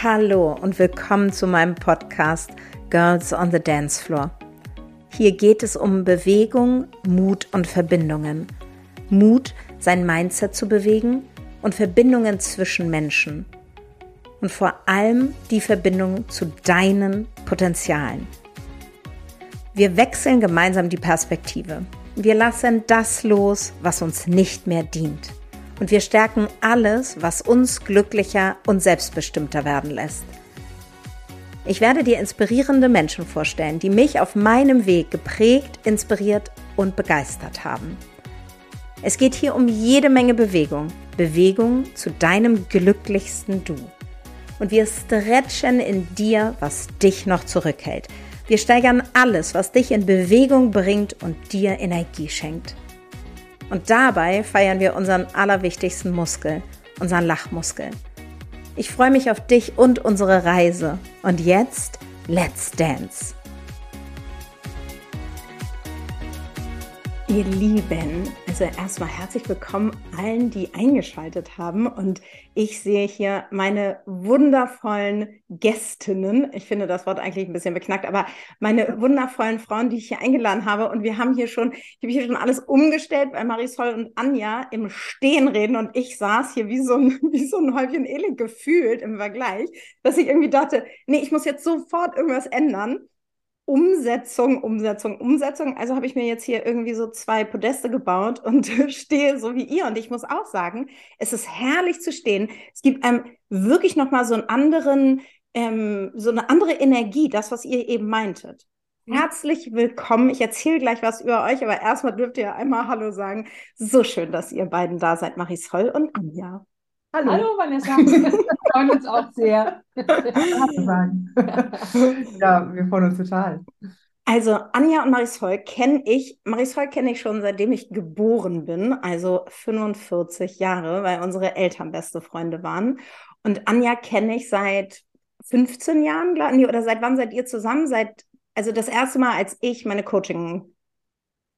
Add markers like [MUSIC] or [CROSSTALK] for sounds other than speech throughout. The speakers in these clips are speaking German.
Hallo und willkommen zu meinem Podcast Girls on the Dance Floor. Hier geht es um Bewegung, Mut und Verbindungen. Mut, sein Mindset zu bewegen und Verbindungen zwischen Menschen. Und vor allem die Verbindung zu deinen Potenzialen. Wir wechseln gemeinsam die Perspektive. Wir lassen das los, was uns nicht mehr dient. Und wir stärken alles, was uns glücklicher und selbstbestimmter werden lässt. Ich werde dir inspirierende Menschen vorstellen, die mich auf meinem Weg geprägt, inspiriert und begeistert haben. Es geht hier um jede Menge Bewegung. Bewegung zu deinem glücklichsten Du. Und wir stretchen in dir, was dich noch zurückhält. Wir steigern alles, was dich in Bewegung bringt und dir Energie schenkt. Und dabei feiern wir unseren allerwichtigsten Muskel, unseren Lachmuskel. Ich freue mich auf dich und unsere Reise. Und jetzt, let's dance! Ihr Lieben, also erstmal herzlich willkommen allen, die eingeschaltet haben. Und ich sehe hier meine wundervollen Gästinnen. Ich finde das Wort eigentlich ein bisschen beknackt, aber meine wundervollen Frauen, die ich hier eingeladen habe. Und wir haben hier schon, ich habe hier schon alles umgestellt, weil Marisol und Anja im Stehen reden. Und ich saß hier wie so ein, [LAUGHS] wie so ein Häufchen Elend gefühlt im Vergleich, dass ich irgendwie dachte, nee, ich muss jetzt sofort irgendwas ändern. Umsetzung, Umsetzung, Umsetzung. Also habe ich mir jetzt hier irgendwie so zwei Podeste gebaut und [LAUGHS] stehe so wie ihr. Und ich muss auch sagen, es ist herrlich zu stehen. Es gibt einem wirklich nochmal so einen anderen, ähm, so eine andere Energie, das, was ihr eben meintet. Herzlich willkommen. Ich erzähle gleich was über euch, aber erstmal dürft ihr einmal Hallo sagen. So schön, dass ihr beiden da seid, Marisol und Anja. Hallo. Hallo Vanessa, wir freuen uns auch sehr. [LAUGHS] ja, wir freuen uns total. Also Anja und Marisol kenne ich, Marisol kenne ich schon seitdem ich geboren bin, also 45 Jahre, weil unsere Eltern beste Freunde waren. Und Anja kenne ich seit 15 Jahren, nee, oder seit wann seid ihr zusammen? Seit, also das erste Mal, als ich meine Coaching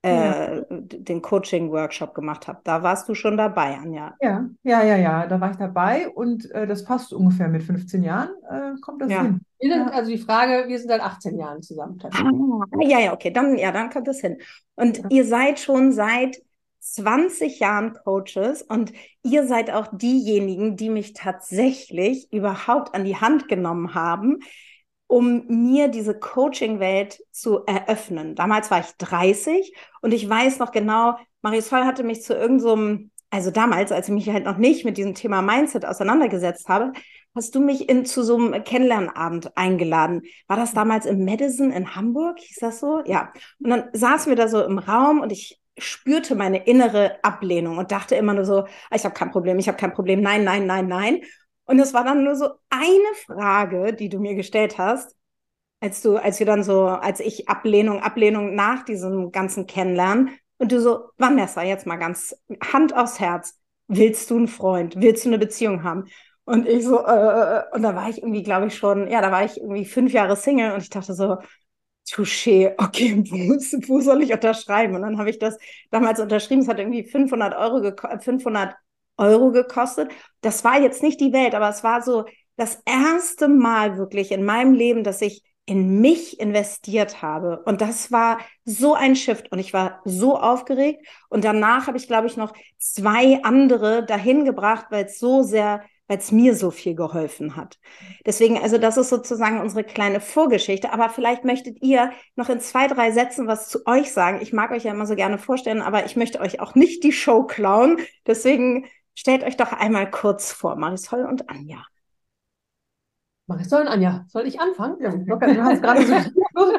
ja. Äh, den Coaching-Workshop gemacht habe. Da warst du schon dabei, Anja. Ja, ja, ja, ja, da war ich dabei und äh, das passt ungefähr mit 15 Jahren, äh, kommt das ja. hin. Wir sind, also die Frage, wir sind seit 18 Jahren zusammen. Ah, ja, ja, okay, dann, ja, dann kommt das hin. Und ja. ihr seid schon seit 20 Jahren Coaches und ihr seid auch diejenigen, die mich tatsächlich überhaupt an die Hand genommen haben, um mir diese Coaching-Welt zu eröffnen. Damals war ich 30 und ich weiß noch genau, Marisol hatte mich zu irgendeinem, so also damals, als ich mich halt noch nicht mit diesem Thema Mindset auseinandergesetzt habe, hast du mich in, zu so einem Kennenlernabend eingeladen. War das damals im Madison in Hamburg? Hieß das so? Ja. Und dann saßen wir da so im Raum und ich spürte meine innere Ablehnung und dachte immer nur so, ah, ich habe kein Problem, ich habe kein Problem, nein, nein, nein, nein. Und es war dann nur so eine Frage, die du mir gestellt hast, als du, als wir dann so, als ich Ablehnung, Ablehnung nach diesem ganzen Kennenlernen und du so, Vanessa, jetzt mal ganz Hand aufs Herz, willst du einen Freund, willst du eine Beziehung haben? Und ich so, äh, äh, äh und da war ich irgendwie, glaube ich schon, ja, da war ich irgendwie fünf Jahre Single und ich dachte so, Touché, okay, [LAUGHS] wo, wo soll ich unterschreiben? Und dann habe ich das damals unterschrieben, es hat irgendwie 500 Euro, 500 Euro gekostet. Das war jetzt nicht die Welt, aber es war so das erste Mal wirklich in meinem Leben, dass ich in mich investiert habe. Und das war so ein Shift und ich war so aufgeregt. Und danach habe ich, glaube ich, noch zwei andere dahin gebracht, weil es so sehr, weil es mir so viel geholfen hat. Deswegen, also das ist sozusagen unsere kleine Vorgeschichte. Aber vielleicht möchtet ihr noch in zwei, drei Sätzen was zu euch sagen. Ich mag euch ja immer so gerne vorstellen, aber ich möchte euch auch nicht die Show klauen. Deswegen Stellt euch doch einmal kurz vor, Marisol und Anja. Marisol und Anja, soll ich anfangen? Ja, du hast gerade so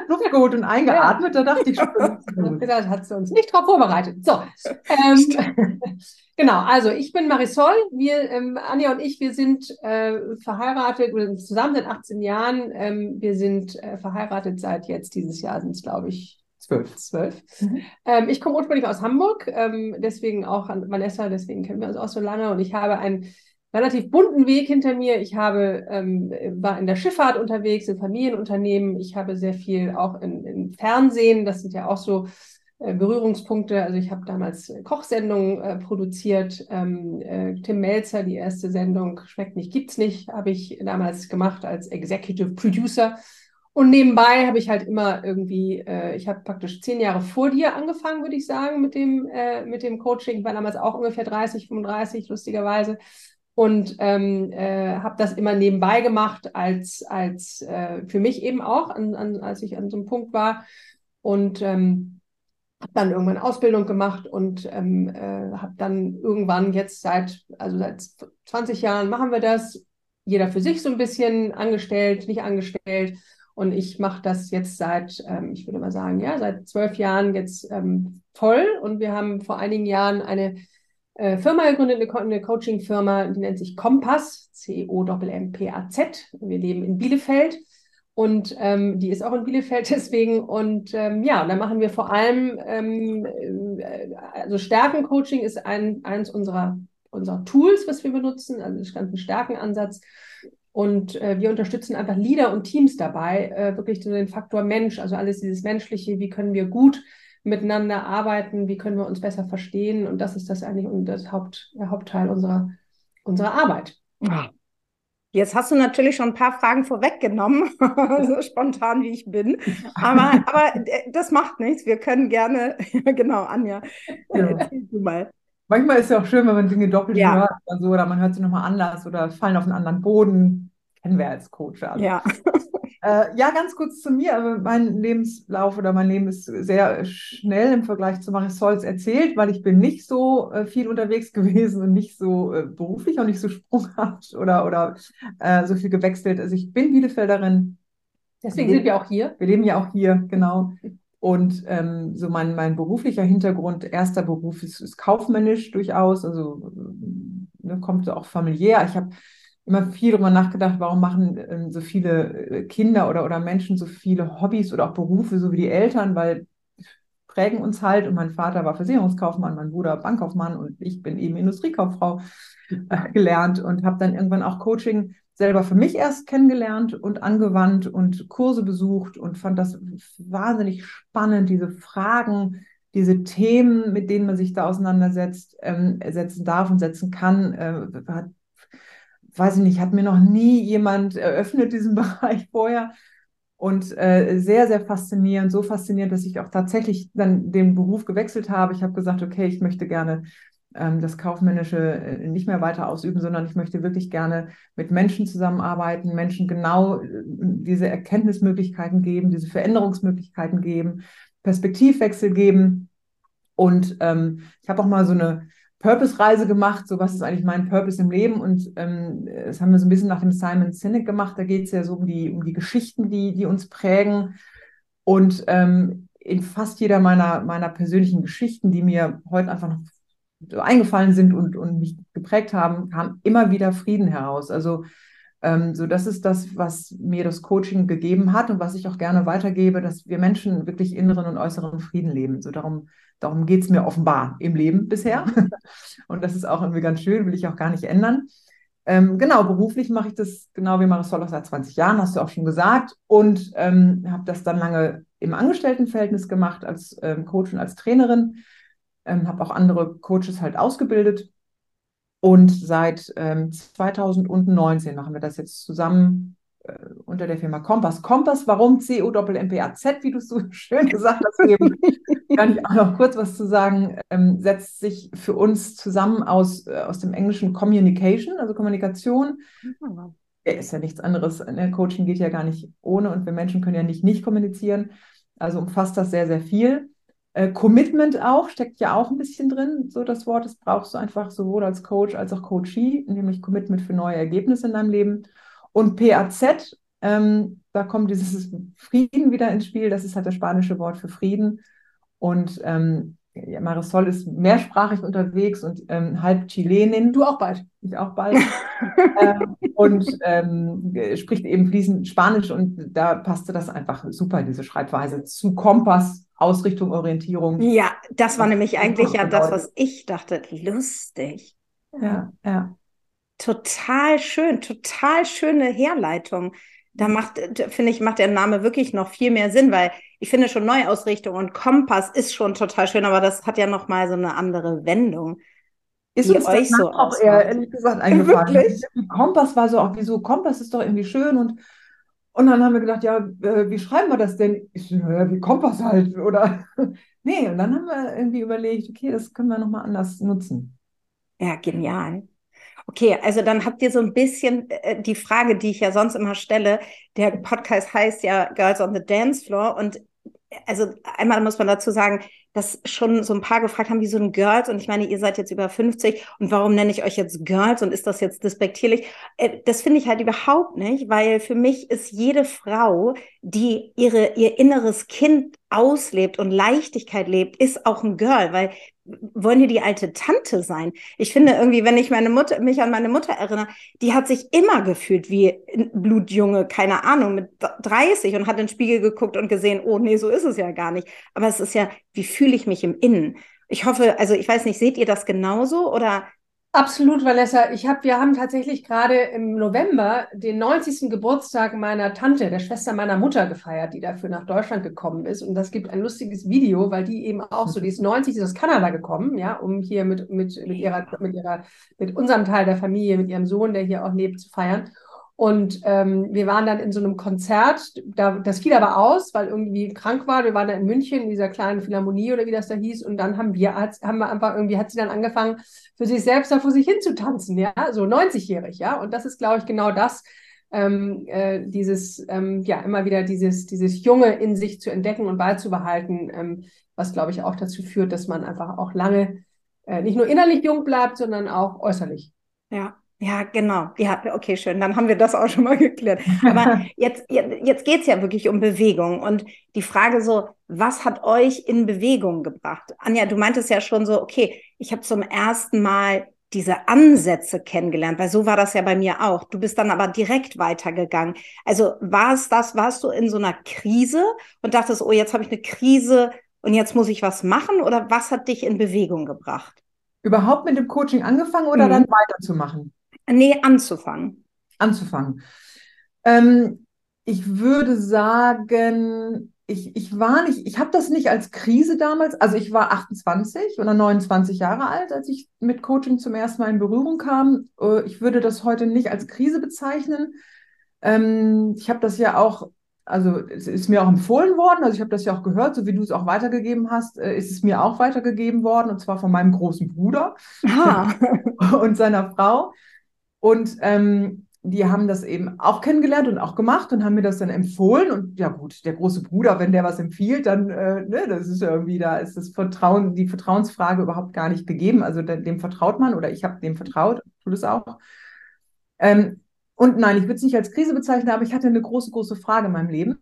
Luft geholt und eingeatmet, da dachte ich schon. [LAUGHS] Da hat sie uns nicht drauf vorbereitet. So, ähm, [LAUGHS] genau, also ich bin Marisol, wir, ähm, Anja und ich, wir sind äh, verheiratet, wir sind zusammen seit 18 Jahren, ähm, wir sind äh, verheiratet seit jetzt, dieses Jahr sind es glaube ich Zwölf. Zwölf. Mhm. Ähm, ich komme ursprünglich aus Hamburg, ähm, deswegen auch an Vanessa, deswegen kennen wir uns auch so lange. Und ich habe einen relativ bunten Weg hinter mir. Ich habe, ähm, war in der Schifffahrt unterwegs, in Familienunternehmen. Ich habe sehr viel auch in, in Fernsehen. Das sind ja auch so äh, Berührungspunkte. Also ich habe damals Kochsendungen äh, produziert. Ähm, äh, Tim Melzer, die erste Sendung Schmeckt nicht, gibt's nicht, habe ich damals gemacht als Executive Producer. Und nebenbei habe ich halt immer irgendwie, äh, ich habe praktisch zehn Jahre vor dir angefangen, würde ich sagen, mit dem, äh, mit dem Coaching. Ich war damals auch ungefähr 30, 35, lustigerweise. Und ähm, äh, habe das immer nebenbei gemacht, als, als äh, für mich eben auch, an, an, als ich an so einem Punkt war. Und ähm, habe dann irgendwann Ausbildung gemacht und ähm, äh, habe dann irgendwann jetzt seit, also seit 20 Jahren machen wir das, jeder für sich so ein bisschen angestellt, nicht angestellt. Und ich mache das jetzt seit, ähm, ich würde mal sagen, ja, seit zwölf Jahren jetzt ähm, voll. Und wir haben vor einigen Jahren eine äh, Firma gegründet, eine, Co eine Coaching-Firma, die nennt sich Kompass, C-O-M-M-P-A-Z. Wir leben in Bielefeld. Und ähm, die ist auch in Bielefeld deswegen. Und ähm, ja, da machen wir vor allem, ähm, äh, also Stärkencoaching ist ein, eins unserer, unserer Tools, was wir benutzen, also das ganze Stärkenansatz. Und äh, wir unterstützen einfach Leader und Teams dabei, äh, wirklich so den Faktor Mensch, also alles dieses Menschliche, wie können wir gut miteinander arbeiten, wie können wir uns besser verstehen. Und das ist das eigentlich und das Haupt, der Hauptteil unserer, unserer Arbeit. Ja. Jetzt hast du natürlich schon ein paar Fragen vorweggenommen, [LAUGHS] so spontan wie ich bin. Aber, aber äh, das macht nichts. Wir können gerne, [LAUGHS] genau, Anja, ja. du mal. Manchmal ist es ja auch schön, wenn man Dinge doppelt ja. hört oder so, oder man hört sie nochmal anders oder fallen auf einen anderen Boden. Kennen wir als Coach. Also. Ja. [LAUGHS] Äh, ja, ganz kurz zu mir. Also mein Lebenslauf oder mein Leben ist sehr schnell im Vergleich zu Marisols erzählt, weil ich bin nicht so äh, viel unterwegs [LAUGHS] gewesen und nicht so äh, beruflich und nicht so [LAUGHS] sprunghaft oder, oder äh, so viel gewechselt. Also ich bin Bielefelderin. Deswegen sind wir auch hier. Wir leben ja auch hier, genau. Und ähm, so mein, mein beruflicher Hintergrund, erster Beruf ist, ist kaufmännisch durchaus, also ne, kommt auch familiär. Ich habe immer viel darüber nachgedacht, warum machen äh, so viele äh, Kinder oder, oder Menschen so viele Hobbys oder auch Berufe, so wie die Eltern, weil prägen uns halt. Und mein Vater war Versicherungskaufmann, mein Bruder Bankkaufmann und ich bin eben Industriekauffrau äh, gelernt und habe dann irgendwann auch Coaching selber für mich erst kennengelernt und angewandt und Kurse besucht und fand das wahnsinnig spannend, diese Fragen, diese Themen, mit denen man sich da auseinandersetzt, ähm, setzen darf und setzen kann, äh, hat weiß ich nicht, hat mir noch nie jemand eröffnet, diesen [LAUGHS] Bereich vorher. Und äh, sehr, sehr faszinierend, so faszinierend, dass ich auch tatsächlich dann den Beruf gewechselt habe. Ich habe gesagt, okay, ich möchte gerne das Kaufmännische äh, nicht mehr weiter ausüben, sondern ich möchte wirklich gerne mit Menschen zusammenarbeiten, Menschen genau äh, diese Erkenntnismöglichkeiten geben, diese Veränderungsmöglichkeiten geben, Perspektivwechsel geben. Und ähm, ich habe auch mal so eine Purpose-Reise gemacht, so was ist eigentlich mein Purpose im Leben? Und ähm, das haben wir so ein bisschen nach dem Simon Sinek gemacht, da geht es ja so um die, um die Geschichten, die, die uns prägen. Und ähm, in fast jeder meiner, meiner persönlichen Geschichten, die mir heute einfach noch eingefallen sind und, und mich geprägt haben, kam immer wieder Frieden heraus. Also ähm, so das ist das, was mir das Coaching gegeben hat und was ich auch gerne weitergebe, dass wir Menschen wirklich inneren und äußeren Frieden leben. So darum Darum geht es mir offenbar im Leben bisher. [LAUGHS] Und das ist auch irgendwie ganz schön, will ich auch gar nicht ändern. Ähm, genau, beruflich mache ich das genau wie Marisol auch seit 20 Jahren, hast du auch schon gesagt. Und ähm, habe das dann lange im Angestelltenverhältnis gemacht als ähm, Coach und als Trainerin. Ähm, habe auch andere Coaches halt ausgebildet. Und seit 2019 ähm, machen wir das jetzt zusammen äh, unter der Firma Kompass. Kompass, warum C-O-M-P-A-Z, wie du es so [LAUGHS] schön gesagt hast, eben, [LAUGHS] kann ich auch noch kurz was zu sagen, ähm, setzt sich für uns zusammen aus, äh, aus dem englischen Communication, also Kommunikation. Mhm. Ist ja nichts anderes. Ne? Coaching geht ja gar nicht ohne und wir Menschen können ja nicht nicht kommunizieren. Also umfasst das sehr, sehr viel. Äh, Commitment auch, steckt ja auch ein bisschen drin, so das Wort. Das brauchst du einfach sowohl als Coach als auch Coachee, nämlich Commitment für neue Ergebnisse in deinem Leben. Und PAZ, ähm, da kommt dieses Frieden wieder ins Spiel. Das ist halt das spanische Wort für Frieden. Und ähm, ja, Marisol ist mehrsprachig unterwegs und ähm, halb Chilenin. Du auch bald. Ich auch bald. [LAUGHS] ähm, und ähm, spricht eben fließend Spanisch und da passte das einfach super, diese Schreibweise, zu Kompass, Ausrichtung, Orientierung. Ja, das war nämlich eigentlich ja das, was ich dachte. Lustig. Ja, ja. Total schön, total schöne Herleitung. Da macht, finde ich, macht der Name wirklich noch viel mehr Sinn, weil ich finde schon Neuausrichtung und Kompass ist schon total schön, aber das hat ja nochmal so eine andere Wendung. Ist uns euch so auch eher, ehrlich gesagt, [LAUGHS] eingefallen. Wirklich? Kompass war so auch, wieso, Kompass ist doch irgendwie schön und und dann haben wir gedacht, ja, äh, wie schreiben wir das denn? Ich so, ja, wie Kompass halt, oder? [LAUGHS] nee, und dann haben wir irgendwie überlegt, okay, das können wir nochmal anders nutzen. Ja, genial. Okay, also dann habt ihr so ein bisschen äh, die Frage, die ich ja sonst immer stelle. Der Podcast heißt ja Girls on the Dance Floor und also einmal muss man dazu sagen, dass schon so ein paar gefragt haben, wie so ein Girls. Und ich meine, ihr seid jetzt über 50 und warum nenne ich euch jetzt Girls und ist das jetzt despektierlich? Äh, das finde ich halt überhaupt nicht, weil für mich ist jede Frau, die ihre, ihr inneres Kind auslebt und Leichtigkeit lebt, ist auch ein Girl, weil wollen hier die alte Tante sein? Ich finde irgendwie, wenn ich meine Mutter, mich an meine Mutter erinnere, die hat sich immer gefühlt wie Blutjunge, keine Ahnung, mit 30 und hat in den Spiegel geguckt und gesehen, oh nee, so ist es ja gar nicht. Aber es ist ja, wie fühle ich mich im Innen? Ich hoffe, also ich weiß nicht, seht ihr das genauso oder Absolut, Vanessa. Ich hab, wir haben tatsächlich gerade im November den 90. Geburtstag meiner Tante, der Schwester meiner Mutter, gefeiert, die dafür nach Deutschland gekommen ist. Und das gibt ein lustiges Video, weil die eben auch so, die ist 90, ist aus Kanada gekommen, ja, um hier mit, mit, mit ihrer, mit ihrer, mit unserem Teil der Familie, mit ihrem Sohn, der hier auch lebt, zu feiern. Und ähm, wir waren dann in so einem Konzert, da, das fiel aber aus, weil irgendwie krank war. Wir waren da in München in dieser kleinen Philharmonie oder wie das da hieß. Und dann haben wir, haben wir einfach irgendwie, hat sie dann angefangen, für sich selbst da vor sich hin zu tanzen, ja, so 90-jährig, ja. Und das ist, glaube ich, genau das, ähm, äh, dieses, ähm, ja, immer wieder dieses, dieses Junge in sich zu entdecken und beizubehalten, ähm, was, glaube ich, auch dazu führt, dass man einfach auch lange äh, nicht nur innerlich jung bleibt, sondern auch äußerlich. Ja, ja, genau. Ja, okay, schön. Dann haben wir das auch schon mal geklärt. Aber [LAUGHS] jetzt, jetzt geht's ja wirklich um Bewegung. Und die Frage so, was hat euch in Bewegung gebracht? Anja, du meintest ja schon so, okay, ich habe zum ersten Mal diese Ansätze kennengelernt, weil so war das ja bei mir auch. Du bist dann aber direkt weitergegangen. Also war es das, warst du in so einer Krise und dachtest, oh, jetzt habe ich eine Krise und jetzt muss ich was machen? Oder was hat dich in Bewegung gebracht? Überhaupt mit dem Coaching angefangen oder mhm. dann weiterzumachen? Nee, anzufangen. Anzufangen. Ähm, ich würde sagen, ich, ich war nicht, ich habe das nicht als Krise damals, also ich war 28 oder 29 Jahre alt, als ich mit Coaching zum ersten Mal in Berührung kam. Äh, ich würde das heute nicht als Krise bezeichnen. Ähm, ich habe das ja auch, also es ist mir auch empfohlen worden, also ich habe das ja auch gehört, so wie du es auch weitergegeben hast, äh, ist es mir auch weitergegeben worden, und zwar von meinem großen Bruder [LAUGHS] und seiner Frau. Und ähm, die haben das eben auch kennengelernt und auch gemacht und haben mir das dann empfohlen. Und ja gut, der große Bruder, wenn der was empfiehlt, dann, äh, ne, das ist irgendwie, da ist das Vertrauen, die Vertrauensfrage überhaupt gar nicht gegeben. Also dem vertraut man oder ich habe dem vertraut, tut es auch. Ähm, und nein, ich würde es nicht als Krise bezeichnen, aber ich hatte eine große, große Frage in meinem Leben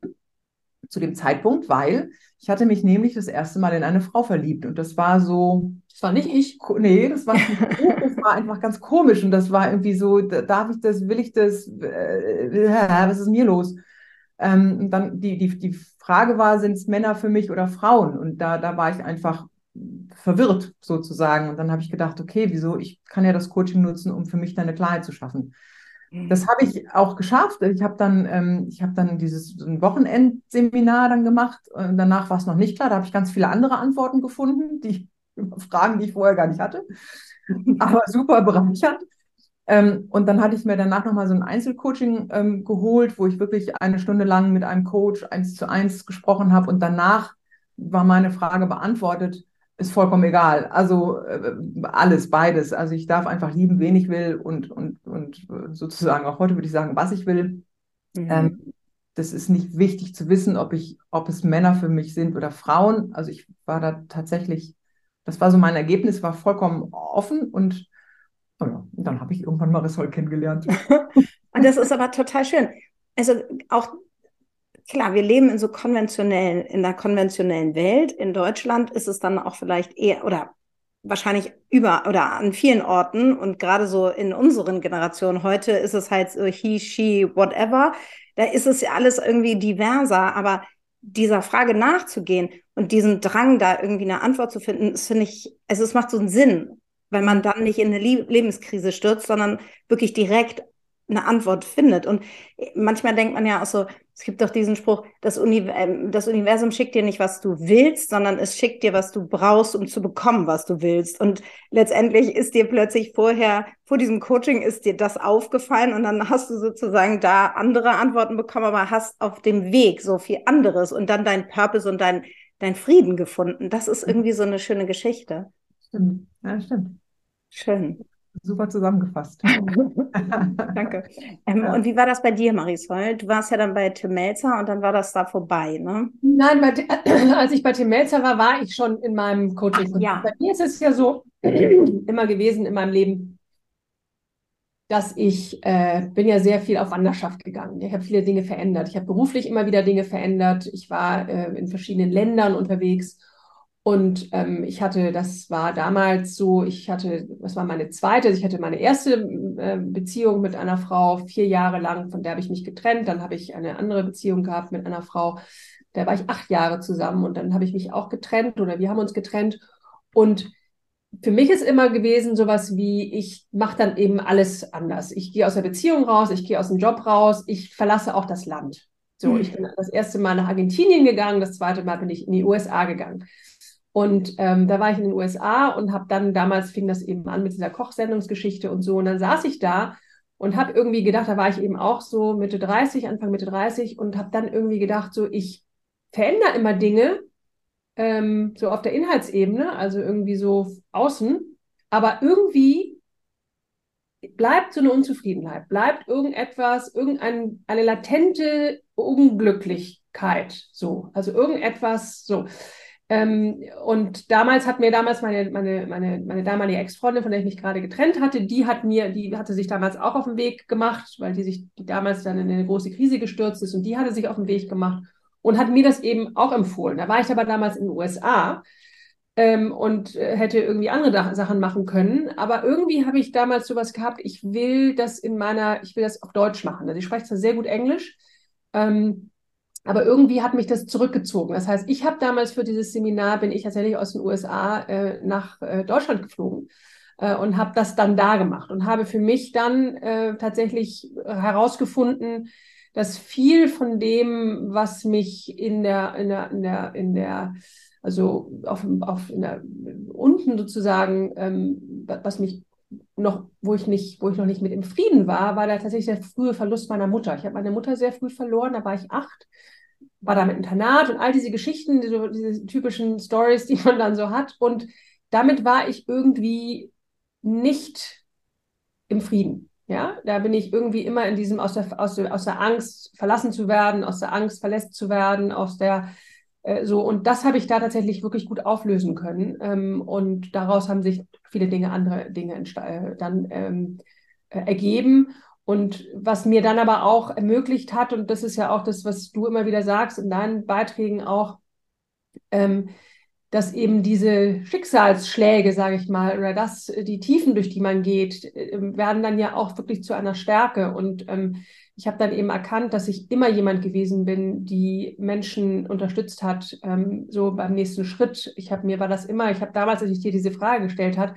zu dem Zeitpunkt, weil ich hatte mich nämlich das erste Mal in eine Frau verliebt und das war so. Das war nicht ich. Nee, das war, [LAUGHS] war einfach ganz komisch und das war irgendwie so, darf ich das, will ich das, äh, was ist mir los? Ähm, und dann die, die, die Frage war, sind es Männer für mich oder Frauen? Und da, da war ich einfach verwirrt sozusagen. Und dann habe ich gedacht, okay, wieso? Ich kann ja das Coaching nutzen, um für mich da eine Klarheit zu schaffen. Das habe ich auch geschafft. Ich habe dann, ähm, ich habe dann dieses ein Wochenendseminar dann gemacht. Und danach war es noch nicht klar. Da habe ich ganz viele andere Antworten gefunden, die [LAUGHS] Fragen, die ich vorher gar nicht hatte. [LAUGHS] Aber super bereichernd. Ähm, und dann hatte ich mir danach nochmal so ein Einzelcoaching ähm, geholt, wo ich wirklich eine Stunde lang mit einem Coach eins zu eins gesprochen habe. Und danach war meine Frage beantwortet ist vollkommen egal. Also äh, alles, beides. Also ich darf einfach lieben, wen ich will und, und, und sozusagen auch heute würde ich sagen, was ich will. Mhm. Ähm, das ist nicht wichtig zu wissen, ob ich, ob es Männer für mich sind oder Frauen. Also ich war da tatsächlich, das war so mein Ergebnis, war vollkommen offen und oh ja, dann habe ich irgendwann Marisol kennengelernt. [LAUGHS] und das ist aber total schön. Also auch klar, wir leben in so konventionellen, in der konventionellen Welt. In Deutschland ist es dann auch vielleicht eher oder wahrscheinlich über oder an vielen Orten und gerade so in unseren Generationen heute ist es halt so he, she, whatever. Da ist es ja alles irgendwie diverser, aber dieser Frage nachzugehen und diesen Drang, da irgendwie eine Antwort zu finden, das finde ich, also es macht so einen Sinn, weil man dann nicht in eine Lebenskrise stürzt, sondern wirklich direkt eine Antwort findet. Und manchmal denkt man ja auch so, Es gibt doch diesen Spruch, das, Uni ähm, das, Universum schickt dir nicht, was du willst, sondern es schickt dir, was du brauchst, um zu bekommen, was du willst. Und letztendlich ist dir plötzlich vorher, vor diesem Coaching ist dir das aufgefallen und dann hast du sozusagen da andere Antworten bekommen, aber hast auf dem Weg so viel anderes und dann dein Purpose und dein, dein Frieden gefunden. Das ist irgendwie so eine schöne Geschichte. Stimmt. Ja, stimmt. Schön. Super zusammengefasst. [LAUGHS] Danke. Ähm, ja. Und wie war das bei dir, Marisol? Du warst ja dann bei Tim Melzer und dann war das da vorbei, ne? Nein, bei, [CLEARS THROAT] als ich bei Tim Melzer war, war ich schon in meinem Coaching. Ach, ja. Bei mir ist es ja so [CLEARS THROAT] immer gewesen in meinem Leben, dass ich äh, bin ja sehr viel auf Wanderschaft gegangen. Ich habe viele Dinge verändert. Ich habe beruflich immer wieder Dinge verändert. Ich war äh, in verschiedenen Ländern unterwegs und ähm, ich hatte, das war damals so, ich hatte, das war meine zweite, also ich hatte meine erste äh, Beziehung mit einer Frau vier Jahre lang, von der habe ich mich getrennt. Dann habe ich eine andere Beziehung gehabt mit einer Frau, da war ich acht Jahre zusammen und dann habe ich mich auch getrennt oder wir haben uns getrennt. Und für mich ist immer gewesen sowas wie, ich mache dann eben alles anders. Ich gehe aus der Beziehung raus, ich gehe aus dem Job raus, ich verlasse auch das Land. So, mhm. ich bin das erste Mal nach Argentinien gegangen, das zweite Mal bin ich in die USA gegangen. Und ähm, da war ich in den USA und habe dann, damals fing das eben an mit dieser Kochsendungsgeschichte und so. Und dann saß ich da und habe irgendwie gedacht, da war ich eben auch so Mitte 30, Anfang Mitte 30 und habe dann irgendwie gedacht, so ich verändere immer Dinge, ähm, so auf der Inhaltsebene, also irgendwie so außen, aber irgendwie bleibt so eine Unzufriedenheit, bleibt irgendetwas, irgendeine latente Unglücklichkeit, so, also irgendetwas, so. Ähm, und damals hat mir damals meine, meine, meine, meine damalige Ex-Freundin, von der ich mich gerade getrennt hatte, die hat mir, die hatte sich damals auch auf den Weg gemacht, weil die sich die damals dann in eine große Krise gestürzt ist und die hatte sich auf den Weg gemacht und hat mir das eben auch empfohlen. Da war ich aber damals in den USA ähm, und äh, hätte irgendwie andere Sachen machen können. Aber irgendwie habe ich damals sowas gehabt, ich will das in meiner, ich will das auf Deutsch machen. Also ich spreche zwar sehr gut Englisch, ähm, aber irgendwie hat mich das zurückgezogen. Das heißt, ich habe damals für dieses Seminar, bin ich tatsächlich aus den USA äh, nach äh, Deutschland geflogen äh, und habe das dann da gemacht und habe für mich dann äh, tatsächlich herausgefunden, dass viel von dem, was mich in der, in der, in der, in der also auf, auf in der, unten sozusagen, ähm, was mich noch, wo ich nicht, wo ich noch nicht mit im Frieden war, war da tatsächlich der frühe Verlust meiner Mutter. Ich habe meine Mutter sehr früh verloren, da war ich acht war da mit Internat und all diese Geschichten, diese, diese typischen Stories, die man dann so hat. Und damit war ich irgendwie nicht im Frieden. Ja, da bin ich irgendwie immer in diesem aus der, aus der, aus der Angst verlassen zu werden, aus der Angst verlässt zu werden, aus der äh, so. Und das habe ich da tatsächlich wirklich gut auflösen können. Ähm, und daraus haben sich viele Dinge, andere Dinge äh, dann ähm, äh, ergeben. Und was mir dann aber auch ermöglicht hat, und das ist ja auch das, was du immer wieder sagst in deinen Beiträgen auch, ähm, dass eben diese Schicksalsschläge, sage ich mal, oder das, die Tiefen, durch die man geht, äh, werden dann ja auch wirklich zu einer Stärke. Und ähm, ich habe dann eben erkannt, dass ich immer jemand gewesen bin, die Menschen unterstützt hat, ähm, so beim nächsten Schritt. Ich habe mir war das immer, ich habe damals, als ich dir diese Frage gestellt habe,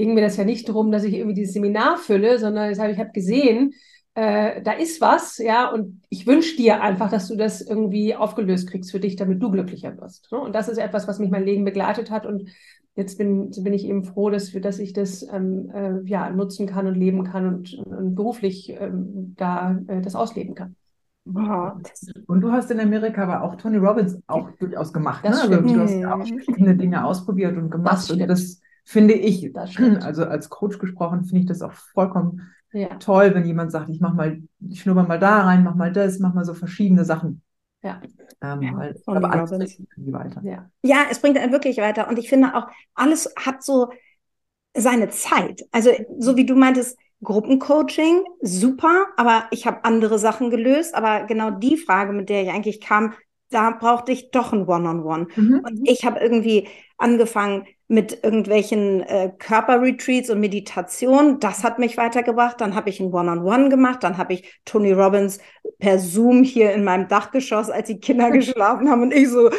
ging mir das ja nicht darum, dass ich irgendwie dieses Seminar fülle, sondern ich habe gesehen, äh, da ist was, ja, und ich wünsche dir einfach, dass du das irgendwie aufgelöst kriegst für dich, damit du glücklicher wirst. Ne? Und das ist etwas, was mich mein Leben begleitet hat. Und jetzt bin, bin ich eben froh, dass, dass ich das ähm, äh, ja, nutzen kann und leben kann und, und beruflich ähm, da äh, das ausleben kann. Und du hast in Amerika aber auch Tony Robbins auch durchaus gemacht. Ne? Also du hast auch verschiedene Dinge ausprobiert und gemacht. Das und das finde ich, also als Coach gesprochen, finde ich das auch vollkommen ja. toll, wenn jemand sagt, ich mach mal, ich schnupper mal da rein, mach mal das, mach mal so verschiedene Sachen. Ja. Ähm, ja. Weil, aber alles bringt weiter. Ja. ja, es bringt einen wirklich weiter. Und ich finde auch, alles hat so seine Zeit. Also, so wie du meintest, Gruppencoaching, super, aber ich habe andere Sachen gelöst. Aber genau die Frage, mit der ich eigentlich kam, da brauchte ich doch ein One-on-One. -on -One. Mhm. Und ich habe irgendwie angefangen mit irgendwelchen äh, Körperretreats und Meditation. Das hat mich weitergebracht. Dann habe ich ein One-on-One -on -One gemacht. Dann habe ich Tony Robbins per Zoom hier in meinem Dachgeschoss, als die Kinder [LAUGHS] geschlafen haben und ich so,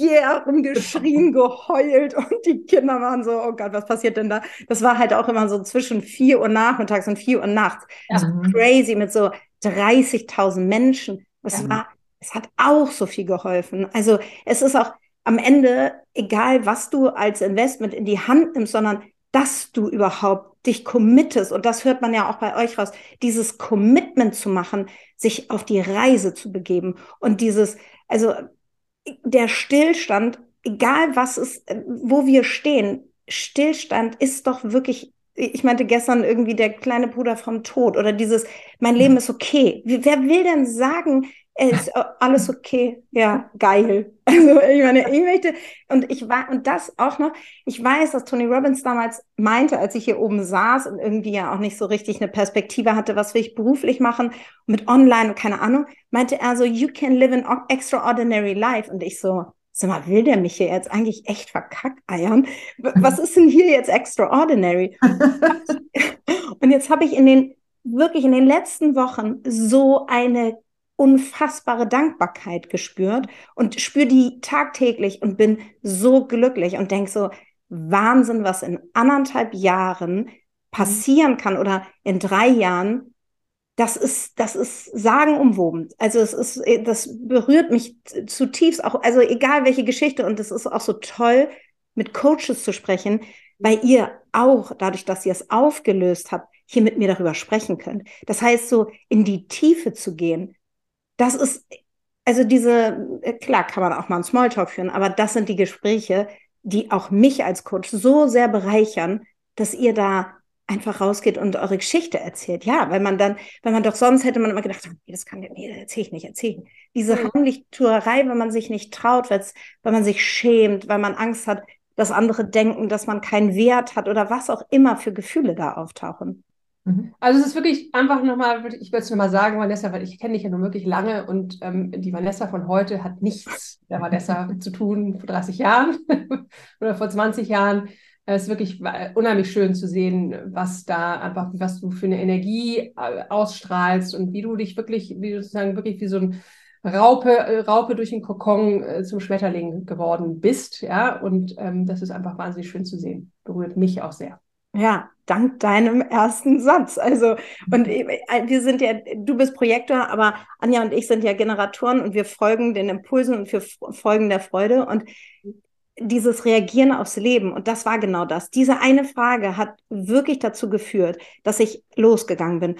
yeah, rumgeschrien, geheult und die Kinder waren so, oh Gott, was passiert denn da? Das war halt auch immer so zwischen vier Uhr nachmittags und vier Uhr nachts. Ja. So crazy mit so 30.000 Menschen. Das ja. war es hat auch so viel geholfen. Also es ist auch am Ende egal, was du als Investment in die Hand nimmst, sondern dass du überhaupt dich committest, und das hört man ja auch bei euch raus, dieses Commitment zu machen, sich auf die Reise zu begeben. Und dieses, also der Stillstand, egal was ist, wo wir stehen, Stillstand ist doch wirklich, ich meinte gestern irgendwie der kleine Bruder vom Tod oder dieses, mein Leben ist okay. Wer will denn sagen, ist alles okay, ja, geil. [LAUGHS] Also ich meine, ich möchte, und ich war, und das auch noch, ich weiß, dass Tony Robbins damals meinte, als ich hier oben saß und irgendwie ja auch nicht so richtig eine Perspektive hatte, was will ich beruflich machen, mit online und keine Ahnung, meinte er so, you can live an extraordinary life. Und ich so, sag mal, will der mich hier jetzt eigentlich echt verkackeiern? Was ist denn hier jetzt extraordinary? [LAUGHS] und jetzt habe ich in den, wirklich in den letzten Wochen so eine unfassbare Dankbarkeit gespürt und spüre die tagtäglich und bin so glücklich und denke so, Wahnsinn, was in anderthalb Jahren passieren kann oder in drei Jahren, das ist, das ist sagenumwoben. Also es ist, das berührt mich zutiefst auch, also egal welche Geschichte und es ist auch so toll, mit Coaches zu sprechen, weil ihr auch, dadurch, dass ihr es aufgelöst habt, hier mit mir darüber sprechen könnt. Das heißt, so in die Tiefe zu gehen, das ist, also diese, äh, klar kann man auch mal einen Smalltalk führen, aber das sind die Gespräche, die auch mich als Coach so sehr bereichern, dass ihr da einfach rausgeht und eure Geschichte erzählt. Ja, weil man dann, wenn man doch sonst hätte man immer gedacht, nee, das kann, nee, das erzähle ich nicht, erzähle ich nicht. Diese mhm. Heimlichtuerei, wenn man sich nicht traut, weil man sich schämt, weil man Angst hat, dass andere denken, dass man keinen Wert hat oder was auch immer für Gefühle da auftauchen. Mhm. Also es ist wirklich einfach nochmal, ich würde es nochmal sagen, Vanessa, weil ich kenne dich ja nun wirklich lange und ähm, die Vanessa von heute hat nichts der Vanessa [LAUGHS] zu tun vor 30 Jahren [LAUGHS] oder vor 20 Jahren. Es ist wirklich unheimlich schön zu sehen, was da einfach, was du für eine Energie äh, ausstrahlst und wie du dich wirklich, wie du sozusagen wirklich wie so ein Raupe, äh, Raupe durch den Kokon äh, zum Schmetterling geworden bist. Ja, und ähm, das ist einfach wahnsinnig schön zu sehen. Berührt mich auch sehr. Ja, dank deinem ersten Satz. Also, und äh, wir sind ja, du bist Projektor, aber Anja und ich sind ja Generatoren und wir folgen den Impulsen und wir folgen der Freude und dieses Reagieren aufs Leben. Und das war genau das. Diese eine Frage hat wirklich dazu geführt, dass ich losgegangen bin.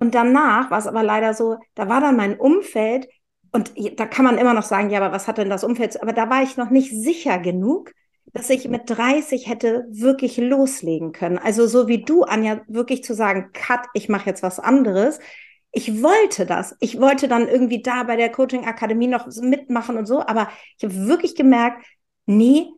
Und danach war es aber leider so, da war dann mein Umfeld und da kann man immer noch sagen, ja, aber was hat denn das Umfeld? Aber da war ich noch nicht sicher genug, dass ich mit 30 hätte wirklich loslegen können. Also so wie du, Anja, wirklich zu sagen, cut, ich mache jetzt was anderes. Ich wollte das. Ich wollte dann irgendwie da bei der Coaching Akademie noch mitmachen und so, aber ich habe wirklich gemerkt, nee,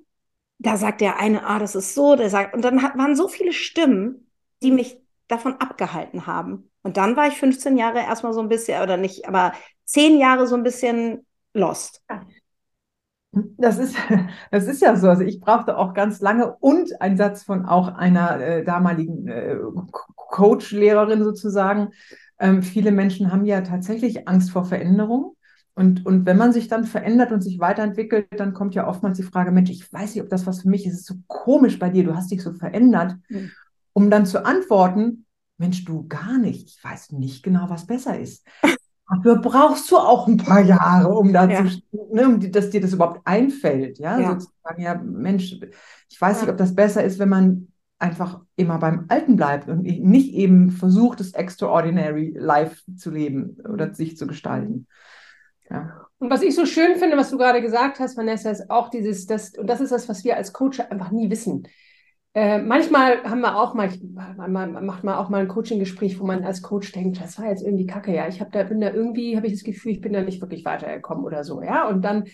da sagt der eine, ah, das ist so, der sagt, und dann hat, waren so viele Stimmen, die mich davon abgehalten haben. Und dann war ich 15 Jahre erstmal so ein bisschen, oder nicht, aber zehn Jahre so ein bisschen lost. Das ist, [LAUGHS] das ist ja so. Also ich brauchte auch ganz lange und ein Satz von auch einer äh, damaligen äh, Coach-Lehrerin sozusagen. Ähm, viele Menschen haben ja tatsächlich Angst vor Veränderung. Und, und wenn man sich dann verändert und sich weiterentwickelt, dann kommt ja oftmals die Frage, Mensch, ich weiß nicht, ob das was für mich ist. Es ist so komisch bei dir, du hast dich so verändert. Mhm. Um dann zu antworten, Mensch, du gar nicht. Ich weiß nicht genau, was besser ist. [LAUGHS] Dafür brauchst du auch ein paar Jahre, um dazu, ja. ne, um, dass dir das überhaupt einfällt. Ja, ja. sozusagen, ja, Mensch, ich weiß ja. nicht, ob das besser ist, wenn man einfach immer beim Alten bleibt und nicht eben versucht, das Extraordinary Life zu leben oder sich zu gestalten. Ja. Und was ich so schön finde, was du gerade gesagt hast, Vanessa, ist auch dieses, das, und das ist das, was wir als Coach einfach nie wissen. Äh, manchmal haben wir auch mal, macht man auch mal ein Coaching-Gespräch, wo man als Coach denkt, das war jetzt irgendwie kacke, ja. Ich habe da, bin da irgendwie, habe ich das Gefühl, ich bin da nicht wirklich weitergekommen oder so, ja. Und dann,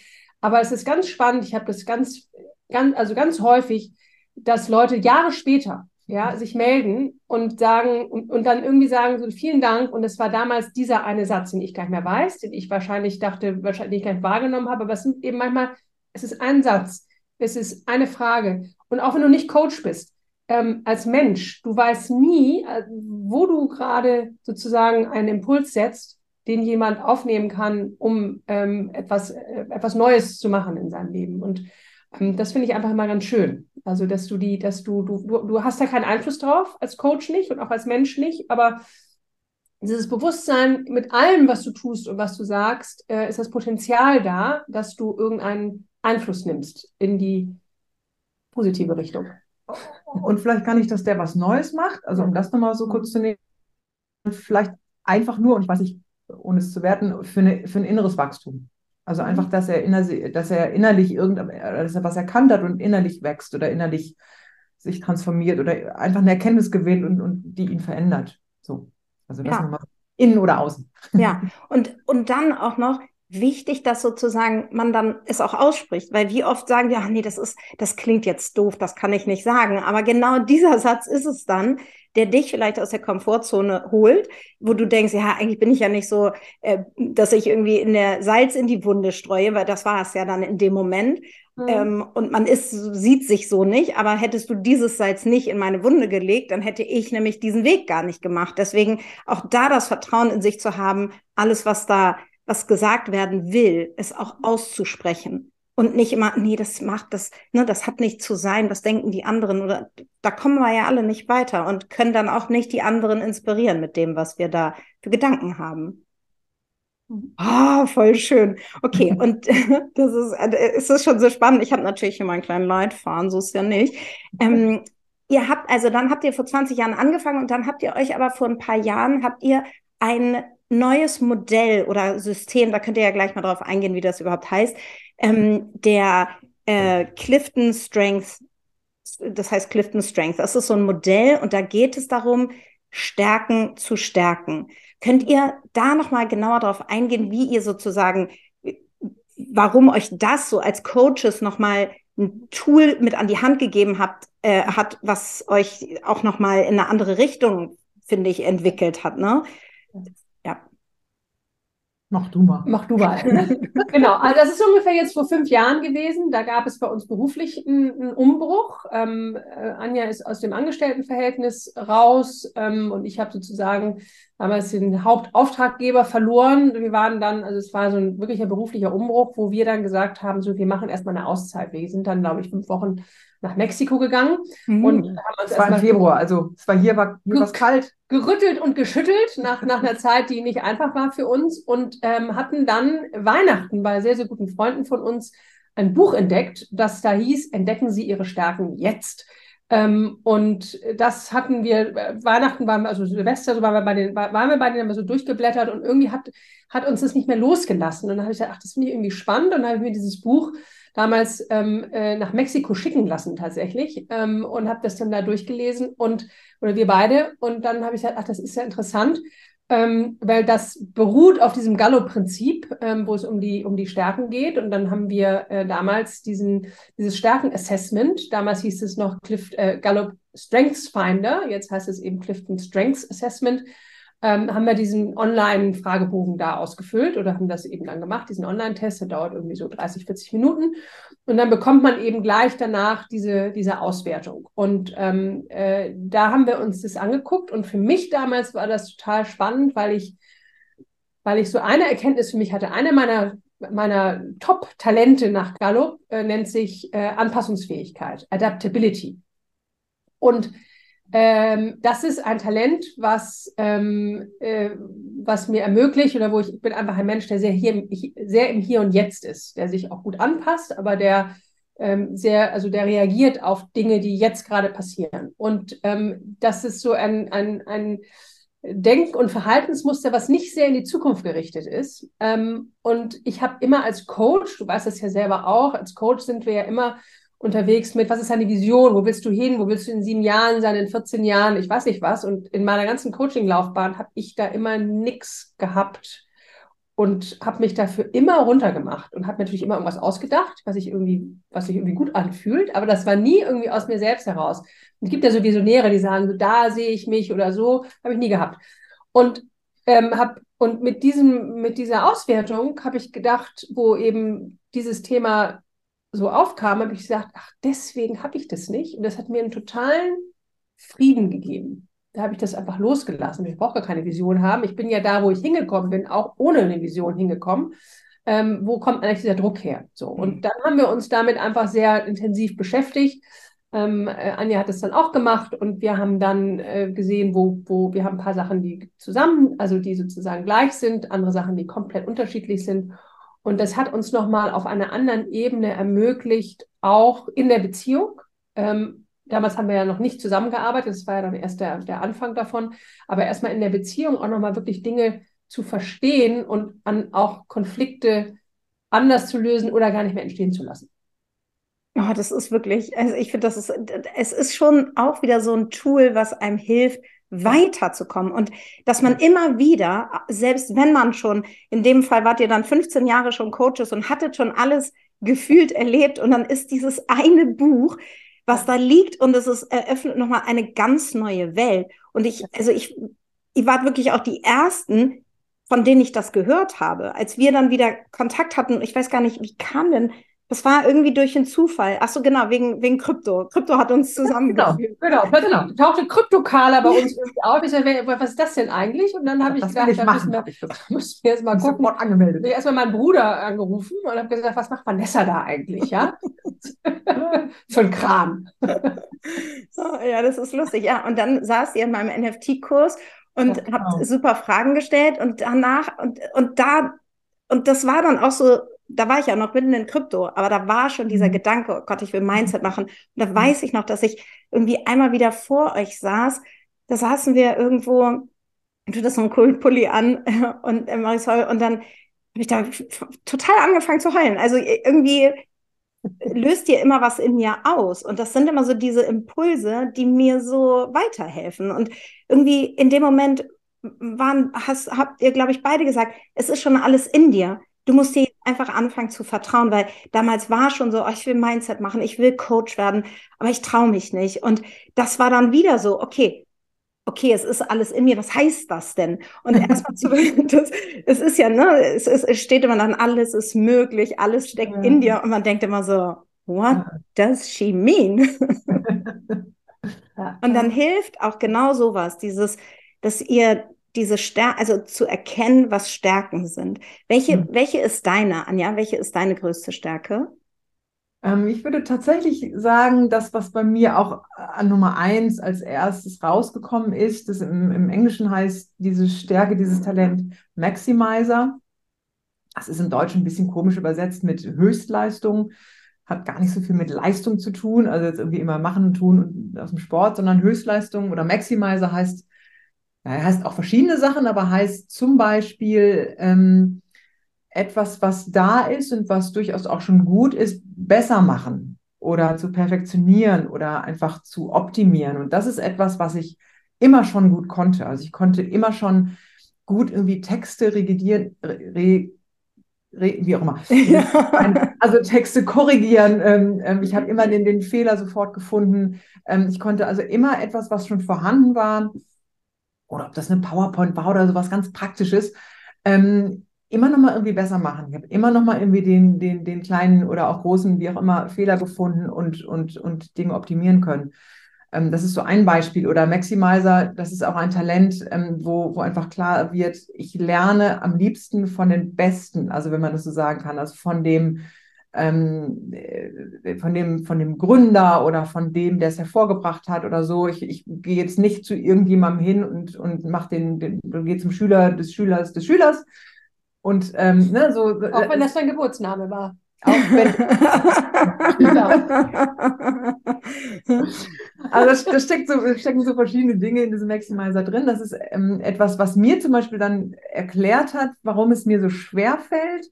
aber es ist ganz spannend, ich habe das ganz, ganz, also ganz häufig, dass Leute Jahre später, ja, sich melden und sagen, und, und dann irgendwie sagen, so vielen Dank. Und es war damals dieser eine Satz, den ich gar nicht mehr weiß, den ich wahrscheinlich dachte, wahrscheinlich gar nicht wahrgenommen habe, aber es sind eben manchmal, es ist ein Satz, es ist eine Frage. Und auch wenn du nicht Coach bist, ähm, als Mensch, du weißt nie, äh, wo du gerade sozusagen einen Impuls setzt, den jemand aufnehmen kann, um ähm, etwas, äh, etwas Neues zu machen in seinem Leben. Und ähm, das finde ich einfach immer ganz schön. Also, dass du die, dass du, du, du, du hast da keinen Einfluss drauf, als Coach nicht und auch als Mensch nicht, aber dieses Bewusstsein mit allem, was du tust und was du sagst, äh, ist das Potenzial da, dass du irgendeinen Einfluss nimmst in die positive Richtung. Und vielleicht kann ich, dass der was Neues macht, also um das nochmal so kurz zu nehmen, vielleicht einfach nur, und ich weiß nicht, ohne es zu werten, für, eine, für ein inneres Wachstum. Also mhm. einfach, dass er, inner, dass er innerlich irgend, dass er was erkannt hat und innerlich wächst oder innerlich sich transformiert oder einfach eine Erkenntnis gewinnt und, und die ihn verändert. So. Also das ja. nochmal innen oder außen. Ja, und, und dann auch noch, wichtig, dass sozusagen man dann es auch ausspricht, weil wie oft sagen wir, ach nee, das ist, das klingt jetzt doof, das kann ich nicht sagen. Aber genau dieser [LAUGHS] Satz ist es dann, der dich vielleicht aus der Komfortzone holt, wo du denkst, ja, eigentlich bin ich ja nicht so, äh, dass ich irgendwie in der Salz in die Wunde streue, weil das war es ja dann in dem Moment. Mhm. Ähm, und man ist, sieht sich so nicht, aber hättest du dieses Salz nicht in meine Wunde gelegt, dann hätte ich nämlich diesen Weg gar nicht gemacht. Deswegen auch da das Vertrauen in sich zu haben, alles, was da was gesagt werden will, es auch auszusprechen und nicht immer, nee, das macht das, ne, das hat nicht zu sein, was denken die anderen oder da kommen wir ja alle nicht weiter und können dann auch nicht die anderen inspirieren mit dem, was wir da für Gedanken haben. Ah, oh, voll schön. Okay, [LAUGHS] und [LAUGHS] das ist, äh, ist das schon so spannend. Ich habe natürlich hier meinen kleinen Leitfaden, so ist ja nicht. Ähm, ihr habt, also dann habt ihr vor 20 Jahren angefangen und dann habt ihr euch aber vor ein paar Jahren, habt ihr ein neues Modell oder System, da könnt ihr ja gleich mal drauf eingehen, wie das überhaupt heißt, ähm, der äh, Clifton Strength, das heißt Clifton Strength. Das ist so ein Modell und da geht es darum, Stärken zu stärken. Könnt ihr da nochmal genauer darauf eingehen, wie ihr sozusagen, warum euch das so als Coaches nochmal ein Tool mit an die Hand gegeben habt, äh, hat, was euch auch nochmal in eine andere Richtung, finde ich, entwickelt hat, ne? Mach du mal. Mach du mal. [LAUGHS] genau, also das ist ungefähr jetzt vor fünf Jahren gewesen. Da gab es bei uns beruflich einen, Umbruch. Ähm, äh, Anja ist aus dem Angestelltenverhältnis raus ähm, und ich habe sozusagen damals den Hauptauftraggeber verloren. Wir waren dann, also es war so ein wirklicher beruflicher Umbruch, wo wir dann gesagt haben, so wir machen erstmal eine Auszeit. Wir sind dann, glaube ich, fünf Wochen nach Mexiko gegangen mhm. und haben uns es war im Februar, also es war hier war hier kalt, gerüttelt und geschüttelt nach nach einer Zeit, die nicht einfach war für uns und ähm, hatten dann Weihnachten bei sehr sehr guten Freunden von uns ein Buch entdeckt, das da hieß Entdecken Sie Ihre Stärken jetzt. Ähm, und das hatten wir, äh, Weihnachten waren wir, also Silvester, so waren wir bei den, waren wir bei denen, wir so durchgeblättert und irgendwie hat, hat uns das nicht mehr losgelassen. Und dann habe ich gedacht, ach, das finde ich irgendwie spannend. Und dann habe ich mir dieses Buch damals ähm, äh, nach Mexiko schicken lassen tatsächlich ähm, und habe das dann da durchgelesen und oder wir beide und dann habe ich gesagt, ach, das ist ja interessant, ähm, weil das beruht auf diesem Gallo-Prinzip, ähm, wo es um die um die Stärken geht. Und dann haben wir äh, damals diesen dieses Stärken-Assessment, damals hieß es noch Clift, äh, Gallup Strengths Finder, jetzt heißt es eben Clifton Strengths Assessment. Ähm, haben wir diesen Online-Fragebogen da ausgefüllt oder haben das eben dann gemacht, diesen Online-Test, der dauert irgendwie so 30, 40 Minuten. Und dann bekommt man eben gleich danach diese, diese Auswertung. Und ähm, äh, da haben wir uns das angeguckt. Und für mich damals war das total spannend, weil ich, weil ich so eine Erkenntnis für mich hatte. Eine meiner meiner Top-Talente nach Gallup äh, nennt sich äh, Anpassungsfähigkeit, Adaptability. Und ähm, das ist ein Talent, was, ähm, äh, was mir ermöglicht oder wo ich, ich bin einfach ein Mensch, der sehr, hier, sehr im Hier und Jetzt ist, der sich auch gut anpasst, aber der ähm, sehr, also der reagiert auf Dinge, die jetzt gerade passieren. Und ähm, das ist so ein, ein, ein Denk- und Verhaltensmuster, was nicht sehr in die Zukunft gerichtet ist. Ähm, und ich habe immer als Coach, du weißt das ja selber auch, als Coach sind wir ja immer unterwegs mit, was ist deine Vision, wo willst du hin, wo willst du in sieben Jahren sein, in 14 Jahren, ich weiß nicht was. Und in meiner ganzen Coaching-Laufbahn habe ich da immer nichts gehabt und habe mich dafür immer runtergemacht und habe natürlich immer irgendwas ausgedacht, was ich irgendwie, was sich irgendwie gut anfühlt, aber das war nie irgendwie aus mir selbst heraus. Es gibt ja so Visionäre, die sagen, so da sehe ich mich oder so, habe ich nie gehabt. Und ähm, hab, und mit diesem, mit dieser Auswertung habe ich gedacht, wo eben dieses Thema so aufkam, habe ich gesagt, ach, deswegen habe ich das nicht. Und das hat mir einen totalen Frieden gegeben. Da habe ich das einfach losgelassen. Ich brauche gar keine Vision haben. Ich bin ja da, wo ich hingekommen bin, auch ohne eine Vision hingekommen. Ähm, wo kommt eigentlich dieser Druck her? So. Und mhm. dann haben wir uns damit einfach sehr intensiv beschäftigt. Ähm, äh, Anja hat es dann auch gemacht und wir haben dann äh, gesehen, wo, wo wir haben ein paar Sachen, die zusammen, also die sozusagen gleich sind, andere Sachen, die komplett unterschiedlich sind. Und das hat uns nochmal auf einer anderen Ebene ermöglicht, auch in der Beziehung. Ähm, damals haben wir ja noch nicht zusammengearbeitet, das war ja dann erst der, der Anfang davon, aber erstmal in der Beziehung auch nochmal wirklich Dinge zu verstehen und an auch Konflikte anders zu lösen oder gar nicht mehr entstehen zu lassen. Oh, das ist wirklich, also ich finde, das ist, es ist schon auch wieder so ein Tool, was einem hilft, weiterzukommen und dass man immer wieder, selbst wenn man schon, in dem Fall wart ihr dann 15 Jahre schon Coaches und hattet schon alles gefühlt erlebt und dann ist dieses eine Buch, was da liegt und es ist, eröffnet nochmal eine ganz neue Welt. Und ich, also ich, ihr wart wirklich auch die Ersten, von denen ich das gehört habe. Als wir dann wieder Kontakt hatten, ich weiß gar nicht, wie kam denn das war irgendwie durch einen Zufall. Ach so, genau, wegen, wegen Krypto. Krypto hat uns zusammengeführt. Genau, genau, genau. Tauchte Kryptokala bei uns irgendwie auf. Ich sage, was ist das denn eigentlich? Und dann habe ich gedacht, ich da müssen wir, müssen wir jetzt mal gucken. Sofort angemeldet. Ich habe erstmal meinen Bruder angerufen und habe gesagt, was macht Vanessa da eigentlich, ja? [LAUGHS] Für ein Kram. [LAUGHS] ja, das ist lustig. Ja, und dann saß ihr in meinem NFT-Kurs und ja, genau. habt super Fragen gestellt und danach und, und da und das war dann auch so da war ich ja noch mitten in Krypto, aber da war schon dieser mhm. Gedanke, oh Gott, ich will Mindset machen. Und da mhm. weiß ich noch, dass ich irgendwie einmal wieder vor euch saß. Da saßen wir irgendwo, du das so einen coolen Pulli an [LAUGHS] und äh, Marisol, und dann habe ich da total angefangen zu heulen. Also irgendwie löst ihr immer was in mir aus. Und das sind immer so diese Impulse, die mir so weiterhelfen. Und irgendwie in dem Moment waren, hast, habt ihr, glaube ich, beide gesagt, es ist schon alles in dir. Du musst dir einfach anfangen zu vertrauen, weil damals war schon so, oh, ich will Mindset machen, ich will Coach werden, aber ich traue mich nicht. Und das war dann wieder so, okay, okay, es ist alles in mir, was heißt das denn? Und [LAUGHS] erstmal zu, [LAUGHS] das, es ist ja, ne, es, ist, es steht immer dann, alles ist möglich, alles steckt in dir und man denkt immer so, what does she mean? [LAUGHS] und dann hilft auch genau sowas, dieses, dass ihr diese Stärke, also zu erkennen, was Stärken sind. Welche, mhm. welche ist deine, Anja? Welche ist deine größte Stärke? Ähm, ich würde tatsächlich sagen, das, was bei mir auch an Nummer eins als erstes rausgekommen ist, das im, im Englischen heißt diese Stärke, dieses Talent Maximizer. Das ist im Deutschen ein bisschen komisch übersetzt mit Höchstleistung hat gar nicht so viel mit Leistung zu tun, also jetzt irgendwie immer machen und tun aus dem Sport, sondern Höchstleistung oder Maximizer heißt ja, heißt auch verschiedene Sachen, aber heißt zum Beispiel ähm, etwas, was da ist und was durchaus auch schon gut ist, besser machen oder zu perfektionieren oder einfach zu optimieren. Und das ist etwas, was ich immer schon gut konnte. Also ich konnte immer schon gut irgendwie Texte regidieren, re, re, wie auch immer. [LAUGHS] also Texte korrigieren. Ähm, ähm, ich habe immer den, den Fehler sofort gefunden. Ähm, ich konnte also immer etwas, was schon vorhanden war, oder ob das eine PowerPoint war oder sowas ganz Praktisches, ähm, immer noch mal irgendwie besser machen. Ich habe immer noch mal irgendwie den, den, den kleinen oder auch großen, wie auch immer, Fehler gefunden und, und, und Dinge optimieren können. Ähm, das ist so ein Beispiel. Oder Maximizer, das ist auch ein Talent, ähm, wo, wo einfach klar wird, ich lerne am liebsten von den Besten, also wenn man das so sagen kann, also von dem, ähm, äh, von, dem, von dem Gründer oder von dem, der es hervorgebracht hat oder so. Ich, ich gehe jetzt nicht zu irgendjemandem hin und, und mache den, den gehe zum Schüler des Schülers des Schülers. Und ähm, ne, so. Auch wenn das dein Geburtsname war. Auch wenn. [LAUGHS] also da steckt so, stecken so verschiedene Dinge in diesem Maximizer drin. Das ist ähm, etwas, was mir zum Beispiel dann erklärt hat, warum es mir so schwer fällt,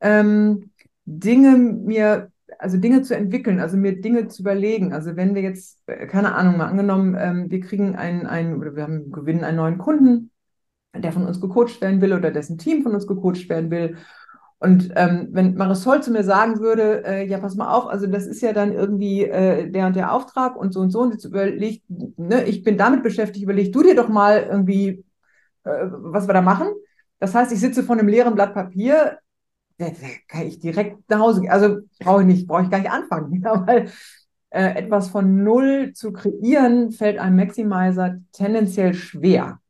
ähm, Dinge mir, also Dinge zu entwickeln, also mir Dinge zu überlegen. Also wenn wir jetzt, äh, keine Ahnung, mal angenommen, ähm, wir kriegen einen, einen, oder wir haben, gewinnen einen neuen Kunden, der von uns gecoacht werden will oder dessen Team von uns gecoacht werden will. Und ähm, wenn Marisol zu mir sagen würde, äh, ja, pass mal auf, also das ist ja dann irgendwie äh, der und der Auftrag und so und so, und jetzt überlegt, ne, ich bin damit beschäftigt, überleg du dir doch mal irgendwie, äh, was wir da machen. Das heißt, ich sitze vor einem leeren Blatt Papier, da, kann ich direkt nach Hause gehen. Also brauche ich nicht, brauche ich gar nicht anfangen. [LAUGHS] Ja, weil äh, etwas von null zu kreieren, fällt einem Maximizer tendenziell schwer.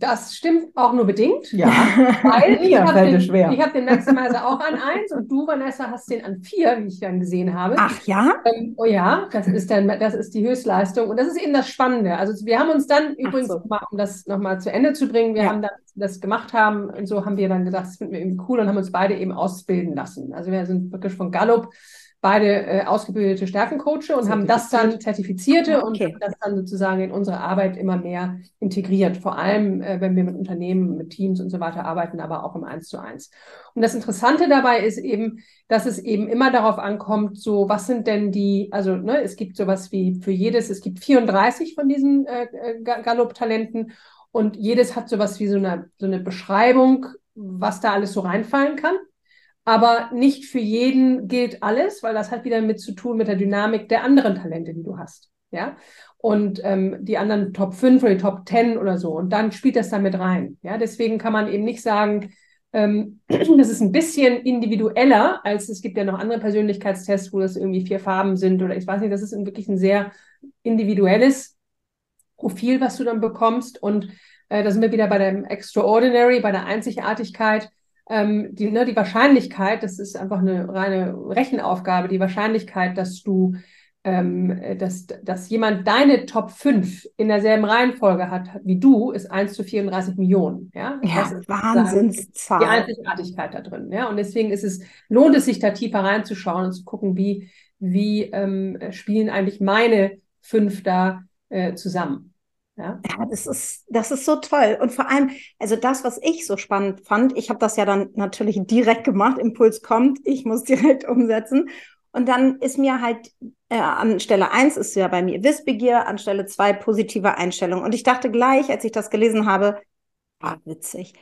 Das stimmt auch nur bedingt. Ja, [LAUGHS] Weil ich Mir habe fällt es den, schwer. ich hab den Maximizer auch an 1 und du, Vanessa, hast den an 4, wie ich dann gesehen habe. Ach ja? Ähm, oh ja, das ist dann, das ist die Höchstleistung. Und das ist eben das Spannende. Also wir haben uns dann übrigens, so. mal, um das nochmal zu Ende zu bringen, wir Ja. haben dann, das gemacht haben und so haben wir dann gesagt, das finden wir irgendwie cool und haben uns beide eben ausbilden lassen. Also wir sind wirklich von Gallup beide äh, ausgebildete Stärkencoache und haben das dann Zertifizierte Ah, okay. und das dann sozusagen in unsere Arbeit immer mehr integriert. Vor allem, äh, wenn wir mit Unternehmen, mit Teams und so weiter arbeiten, aber auch im Eins zu eins. Und das Interessante dabei ist eben, dass es eben immer darauf ankommt, so was sind denn die, also ne, es gibt sowas wie für jedes, es gibt 34 von diesen äh, äh, Ga- Gallup-Talenten und jedes hat sowas wie so eine, so eine Beschreibung, was da alles so reinfallen kann. Aber nicht für jeden gilt alles, weil das hat wieder mit zu tun mit der Dynamik der anderen Talente, die du hast. Ja. Und ähm, die anderen Top 5 oder die Top 10 oder so. Und dann spielt das da mit rein. Ja. Deswegen kann man eben nicht sagen, ähm, [CLEARS THROAT] das ist ein bisschen individueller, als es gibt ja noch andere Persönlichkeitstests, wo das irgendwie vier Farben sind oder ich weiß nicht, das ist wirklich ein sehr individuelles Profil, was du dann bekommst. Und äh, da sind wir wieder bei dem Extraordinary, bei der Einzigartigkeit. Ähm, die, ne, die Wahrscheinlichkeit, das ist einfach eine reine Rechenaufgabe, die Wahrscheinlichkeit, dass du, ähm, äh, dass, dass jemand deine Top 5 in derselben Reihenfolge hat wie du, ist 1 zu 34 Millionen. Ja, Ja, Das ist die Wahnsinnszahl. Einzigartigkeit da drin. Ja? Und deswegen ist es, lohnt es sich da tiefer reinzuschauen und zu gucken, wie, wie ähm, spielen eigentlich meine fünf da äh, zusammen. Ja? Ja, das ist, das ist so toll. Und vor allem, also das, was ich so spannend fand, ich habe das ja dann natürlich direkt gemacht, Impuls kommt, ich muss [LAUGHS] direkt umsetzen. Und dann ist mir halt äh, an Stelle eins ist ja bei mir Wissbegier, an Stelle zwei positive Einstellung. Und ich dachte gleich, als ich das gelesen habe, ah, witzig.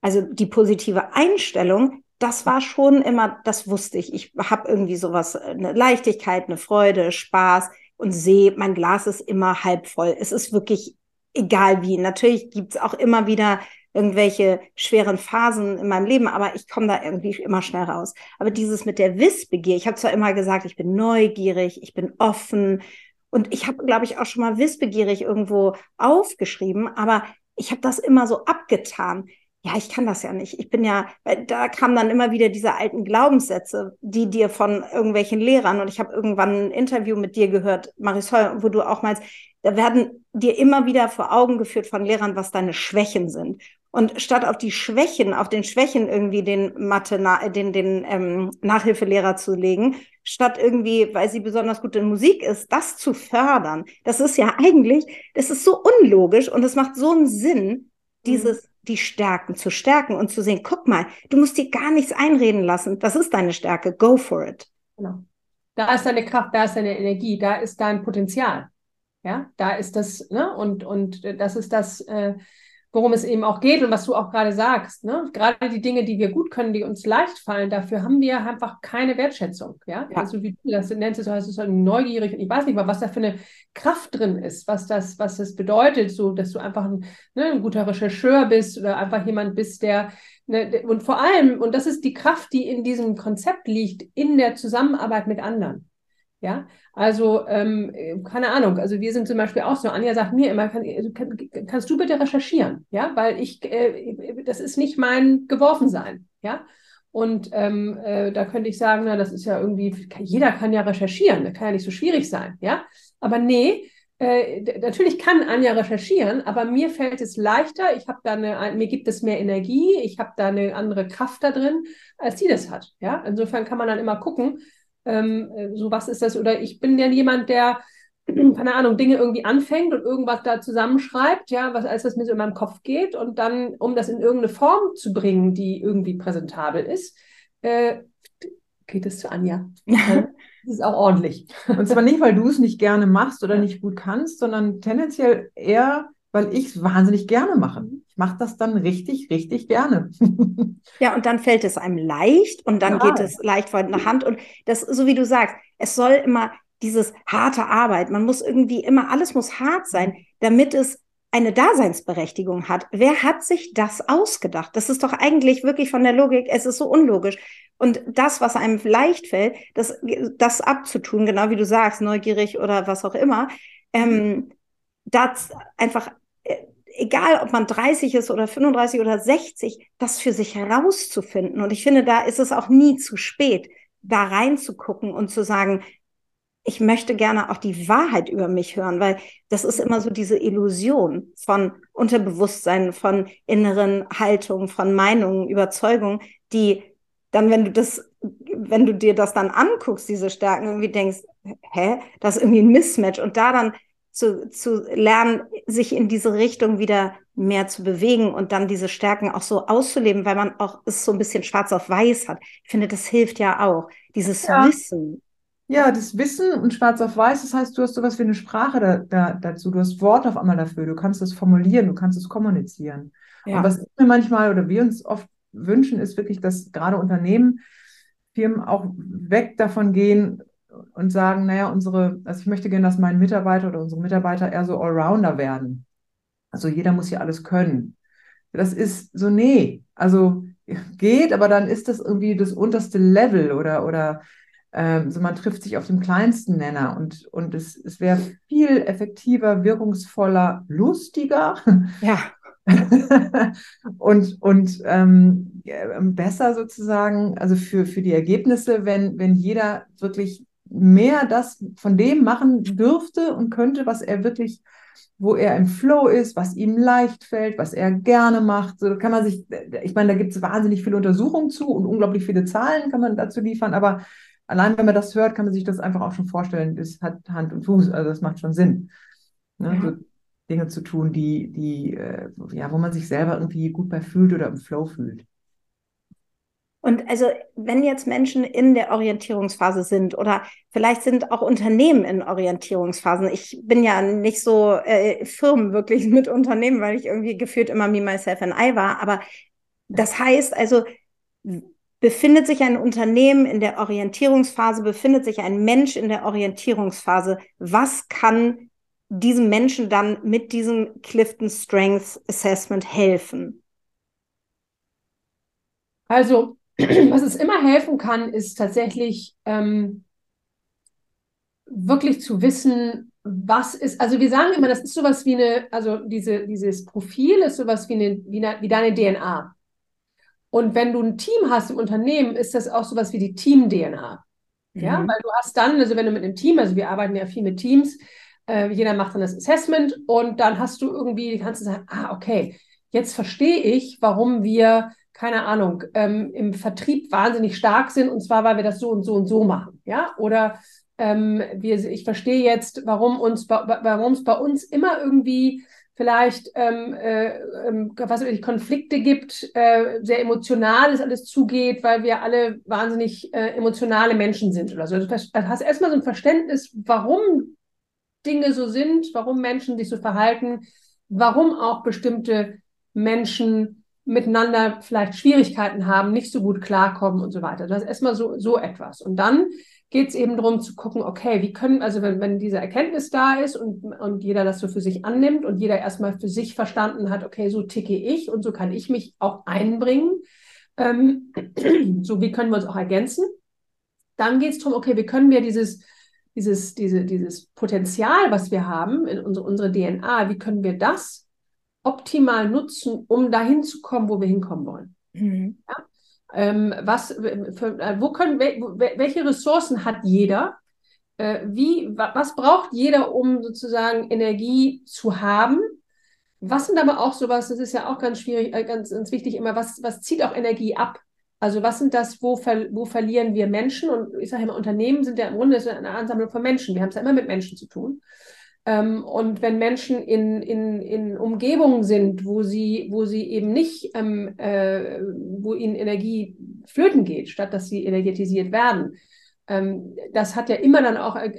Also die positive Einstellung, das war schon immer, das wusste ich. Ich habe irgendwie sowas, äh, eine Leichtigkeit, eine Freude, Spaß und sehe, mein Glas ist immer halb voll. Es ist wirklich egal wie. Natürlich gibt's auch immer wieder irgendwelche schweren Phasen in meinem Leben, aber ich komme da irgendwie immer schnell raus. Aber dieses mit der Wissbegier, ich habe zwar immer gesagt, ich bin neugierig, ich bin offen und ich habe, glaube ich, auch schon mal wissbegierig irgendwo aufgeschrieben, aber ich habe das immer so abgetan. Ja, ich kann das ja nicht. Ich bin ja, weil da kamen dann immer wieder diese alten Glaubenssätze, die dir von irgendwelchen Lehrern, und ich habe irgendwann ein Interview mit dir gehört, Marisol, wo du auch meinst, da werden dir immer wieder vor Augen geführt von Lehrern, was deine Schwächen sind. Und statt auf die Schwächen, auf den Schwächen irgendwie den Mathe, den, den ähm, Nachhilfelehrer zu legen, statt irgendwie, weil sie besonders gut in Musik ist, das zu fördern. Das ist ja eigentlich, das ist so unlogisch und es macht so einen Sinn, dieses, mhm. Die Stärken zu stärken und zu sehen, guck mal, du musst dir gar nichts einreden lassen. Das ist deine Stärke. Go for it. Genau. Da ist deine Kraft, da ist deine Energie, da ist dein Potenzial. Ja, da ist das, ne, und, und das ist das, äh, worum es eben auch geht und was du auch gerade sagst. Ne? Gerade die Dinge, die wir gut können, die uns leicht fallen, dafür haben wir einfach keine Wertschätzung. Ja, ja. also wie du das nennst, so heißt es halt neugierig und ich weiß nicht mal, was da für eine Kraft drin ist, was das, was das bedeutet, so dass du einfach ein, ne, ein guter Rechercheur bist oder einfach jemand bist, der ne, und vor allem, und das ist die Kraft, die in diesem Konzept liegt, in der Zusammenarbeit mit anderen. Ja, also ähm, keine Ahnung. Also wir sind zum Beispiel auch so. Anja sagt mir immer, kann, kann, kannst du bitte recherchieren, ja, weil ich, äh, das ist nicht mein Geworfensein, ja. Und ähm, äh, da könnte ich sagen, na, das ist ja irgendwie, jeder kann ja recherchieren, das kann ja nicht so schwierig sein, ja. Aber nee, äh, natürlich kann Anja recherchieren, aber mir fällt es leichter. Ich habe da eine, mir gibt es mehr Energie, ich habe da eine andere Kraft da drin, als sie das hat, ja. Insofern kann man dann immer gucken ähm, so was ist das, oder ich bin ja jemand, der, [CLEARS THROAT] keine Ahnung, Dinge irgendwie anfängt und irgendwas da zusammenschreibt, ja, was als das mir so in meinem Kopf geht und dann, um das in irgendeine Form zu bringen, die irgendwie präsentabel ist, äh, geht es zu Anja. [LAUGHS] Das ist auch ordentlich. [LAUGHS] Und zwar nicht, weil du es nicht gerne machst oder nicht gut kannst, sondern tendenziell eher, weil ich es wahnsinnig gerne mache. Mache das dann richtig, richtig gerne. [LAUGHS] ja, und dann fällt es einem leicht und dann ja. geht es leicht von der Hand. Und das, so wie du sagst, es soll immer dieses harte Arbeit, man muss irgendwie immer, alles muss hart sein, damit es eine Daseinsberechtigung hat. Wer hat sich das ausgedacht? Das ist doch eigentlich wirklich von der Logik, es ist so unlogisch. Und das, was einem leicht fällt, das, das abzutun, genau wie du sagst, neugierig oder was auch immer, ähm, das einfach egal ob man 30 ist oder 35 oder 60, das für sich herauszufinden. Und ich finde, da ist es auch nie zu spät, da reinzugucken und zu sagen, ich möchte gerne auch die Wahrheit über mich hören, weil das ist immer so diese Illusion von Unterbewusstsein, von inneren Haltungen, von Meinungen, Überzeugungen, die dann, wenn du das, wenn du dir das dann anguckst, diese Stärken, irgendwie denkst, hä, das ist irgendwie ein Mismatch und da dann zu, zu lernen, sich in diese Richtung wieder mehr zu bewegen und dann diese Stärken auch so auszuleben, weil man auch es so ein bisschen schwarz auf weiß hat. Ich finde, das hilft ja auch, dieses ja. Wissen. Ja, das Wissen und schwarz auf weiß, das heißt, du hast sowas wie eine Sprache da, da, dazu, du hast Wort auf einmal dafür, du kannst es formulieren, du kannst es kommunizieren. Ja. Und was wir manchmal oder wir uns oft wünschen, ist wirklich, dass gerade Unternehmen, Firmen auch weg davon gehen und sagen, naja, unsere, also ich möchte gerne, dass mein Mitarbeiter oder unsere Mitarbeiter eher so Allrounder werden. Also jeder muss hier alles können. Das ist so, nee, also geht, aber dann ist das irgendwie das unterste Level oder, oder ähm, so man trifft sich auf dem kleinsten Nenner und, und es, es wäre viel effektiver, wirkungsvoller, lustiger. Ja. [LAUGHS] und und ähm, besser sozusagen, also für, für die Ergebnisse, wenn, wenn jeder wirklich mehr das von dem machen dürfte und könnte, was er wirklich, wo er im Flow ist, was ihm leicht fällt, was er gerne macht. So kann man sich, ich meine, da gibt es wahnsinnig viele Untersuchungen zu und unglaublich viele Zahlen kann man dazu liefern, aber allein wenn man das hört, kann man sich das einfach auch schon vorstellen. Das hat Hand und Fuß, also das macht schon Sinn. Ne? Ja. So Dinge zu tun, die, die, äh, ja, wo man sich selber irgendwie gut bei fühlt oder im Flow fühlt. Und also, wenn jetzt Menschen in der Orientierungsphase sind oder vielleicht sind auch Unternehmen in Orientierungsphasen. Ich bin ja nicht so äh, Firmen wirklich mit Unternehmen, weil ich irgendwie gefühlt immer me, myself and I war. Aber das heißt also, befindet sich ein Unternehmen in der Orientierungsphase, befindet sich ein Mensch in der Orientierungsphase. Was kann diesem Menschen dann mit diesem Clifton Strengths Assessment helfen? Also [CLEARS THROAT] was es immer helfen kann, ist tatsächlich ähm, wirklich zu wissen, was ist, also wir sagen immer, das ist sowas wie eine, also diese, dieses Profil ist sowas wie, eine, wie, eine, wie deine DNA. Und wenn du ein Team hast im Unternehmen, ist das auch sowas wie die Team-DNA. Mhm. Ja, weil du hast dann, also wenn du mit einem Team, also wir arbeiten ja viel mit Teams, äh, jeder macht dann das Assessment und dann hast du irgendwie, kannst du sagen, ah, okay, jetzt verstehe ich, warum wir keine Ahnung, ähm, im Vertrieb wahnsinnig stark sind und zwar, weil wir das so und so und so machen, ja, oder ähm, wir, ich verstehe jetzt, warum uns, warum es bei uns immer irgendwie vielleicht ähm, äh, ähm, was ich, Konflikte gibt, äh, sehr emotional ist alles zugeht, weil wir alle wahnsinnig äh, emotionale Menschen sind oder so. Also, du hast erstmal so ein Verständnis, warum Dinge so sind, warum Menschen sich so verhalten, warum auch bestimmte Menschen miteinander vielleicht Schwierigkeiten haben, nicht so gut klarkommen und so weiter. Das ist erstmal so, so etwas. Und dann geht es eben darum zu gucken, okay, wie können, also wenn, wenn diese Erkenntnis da ist und, und jeder das so für sich annimmt und jeder erstmal für sich verstanden hat, okay, so ticke ich und so kann ich mich auch einbringen, ähm, [CLEARS THROAT] so wie können wir uns auch ergänzen, dann geht es darum, okay, wie können wir dieses, dieses, diese, dieses Potenzial, was wir haben in unsere, unsere DNA, wie können wir das optimal nutzen, um dahin zu kommen, wo wir hinkommen wollen. Mhm. Ja? Ähm, was, für, äh, wo können, welche Ressourcen hat jeder? Äh, wie, was braucht jeder, um sozusagen Energie zu haben? Was sind aber auch sowas, das ist ja auch ganz schwierig, äh, ganz, ganz wichtig immer, was, was zieht auch Energie ab? Also was sind das, wo, ver, wo verlieren wir Menschen? Und ich sage immer, Unternehmen sind ja im Grunde eine Ansammlung von Menschen. Wir haben es ja immer mit Menschen zu tun. Ähm, und wenn Menschen in, in, in Umgebungen sind, wo sie, wo sie eben nicht, ähm, äh, wo ihnen Energie flöten geht, statt dass sie energetisiert werden, ähm, das hat ja immer dann auch äh,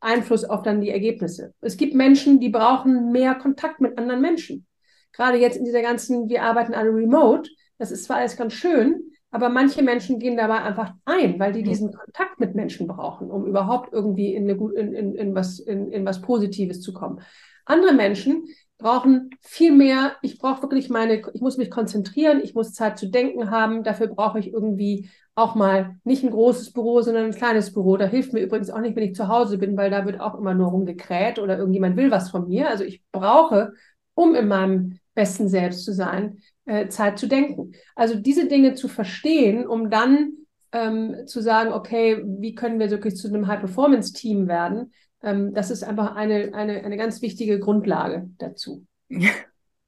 Einfluss auf dann die Ergebnisse. Es gibt Menschen, die brauchen mehr Kontakt mit anderen Menschen. Gerade jetzt in dieser ganzen, wir arbeiten alle remote, das ist zwar alles ganz schön, aber manche Menschen gehen dabei einfach ein, weil die diesen Kontakt mit Menschen brauchen, um überhaupt irgendwie in, eine, in, in, in, was, in, was Positives zu kommen. Andere Menschen brauchen viel mehr. Ich brauche wirklich meine, ich muss mich konzentrieren, ich muss Zeit zu denken haben. Dafür brauche ich irgendwie auch mal nicht ein großes Büro, sondern ein kleines Büro. Da hilft mir übrigens auch nicht, wenn ich zu Hause bin, weil da wird auch immer nur rumgekräht oder irgendjemand will was von mir. Also ich brauche, um in meinem besten Selbst zu sein, äh, Zeit zu denken. Also diese Dinge zu verstehen, um dann ähm, zu sagen, okay, wie können wir wirklich zu einem High-Performance-Team werden? Ähm, das ist einfach eine, eine, eine ganz wichtige Grundlage dazu.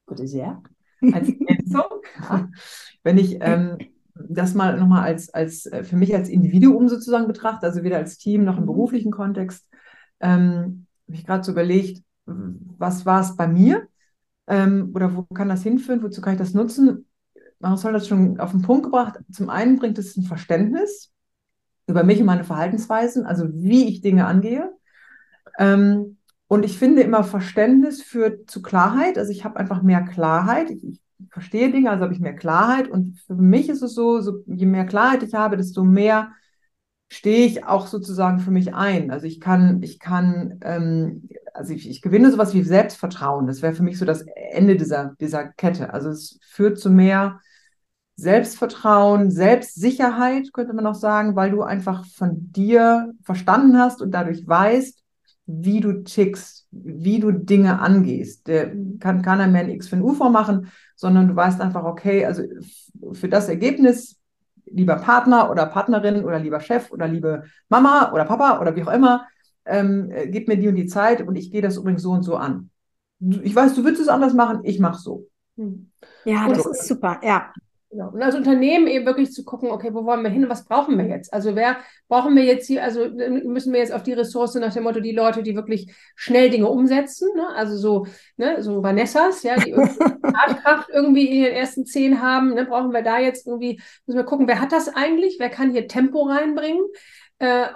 Gute sehr. Als Ergänzung, wenn ich ähm, das mal nochmal als, als äh, für mich als Individuum sozusagen betrachte, also weder als Team noch im mhm. beruflichen Kontext, ähm, habe ich gerade so überlegt, was war es bei mir? Ähm, oder wo kann das hinführen? Wozu kann ich das nutzen? Marisol hat das schon auf den Punkt gebracht. Zum einen bringt es ein Verständnis über mich und meine Verhaltensweisen, also wie ich Dinge angehe. Ähm, und ich finde immer Verständnis führt zu Klarheit. Also ich habe einfach mehr Klarheit. Ich, ich verstehe Dinge, also habe ich mehr Klarheit. Und für mich ist es so, so, je mehr Klarheit ich habe, desto mehr stehe ich auch sozusagen für mich ein. Also ich kann, ich kann, ähm, also ich, ich gewinne sowas wie Selbstvertrauen. Das wäre für mich so das Ende dieser, dieser Kette. Also es führt zu mehr Selbstvertrauen, Selbstsicherheit, könnte man auch sagen, weil du einfach von dir verstanden hast und dadurch weißt, wie du tickst, wie du Dinge angehst. Der kann keiner mehr ein X für ein U vormachen, sondern du weißt einfach, okay, also für das Ergebnis, lieber Partner oder Partnerin oder lieber Chef oder liebe Mama oder Papa oder wie auch immer, ähm, äh, gib mir die und die Zeit und ich gehe das übrigens so und so an. Ich weiß, du würdest es anders machen, ich mache so. Hm. Ja, das ist super, ja. Genau. Und als Unternehmen eben wirklich zu gucken, okay, wo wollen wir hin und was brauchen wir jetzt? Also wer brauchen wir jetzt hier, also müssen wir jetzt auf die Ressource nach dem Motto, die Leute, die wirklich schnell Dinge umsetzen, ne? also so, ne, so Vanessas, ja, die Tatkraft [LAUGHS] irgendwie in den ersten zehn haben, ne? brauchen wir da jetzt irgendwie, müssen wir gucken, wer hat das eigentlich? Wer kann hier Tempo reinbringen? Äh,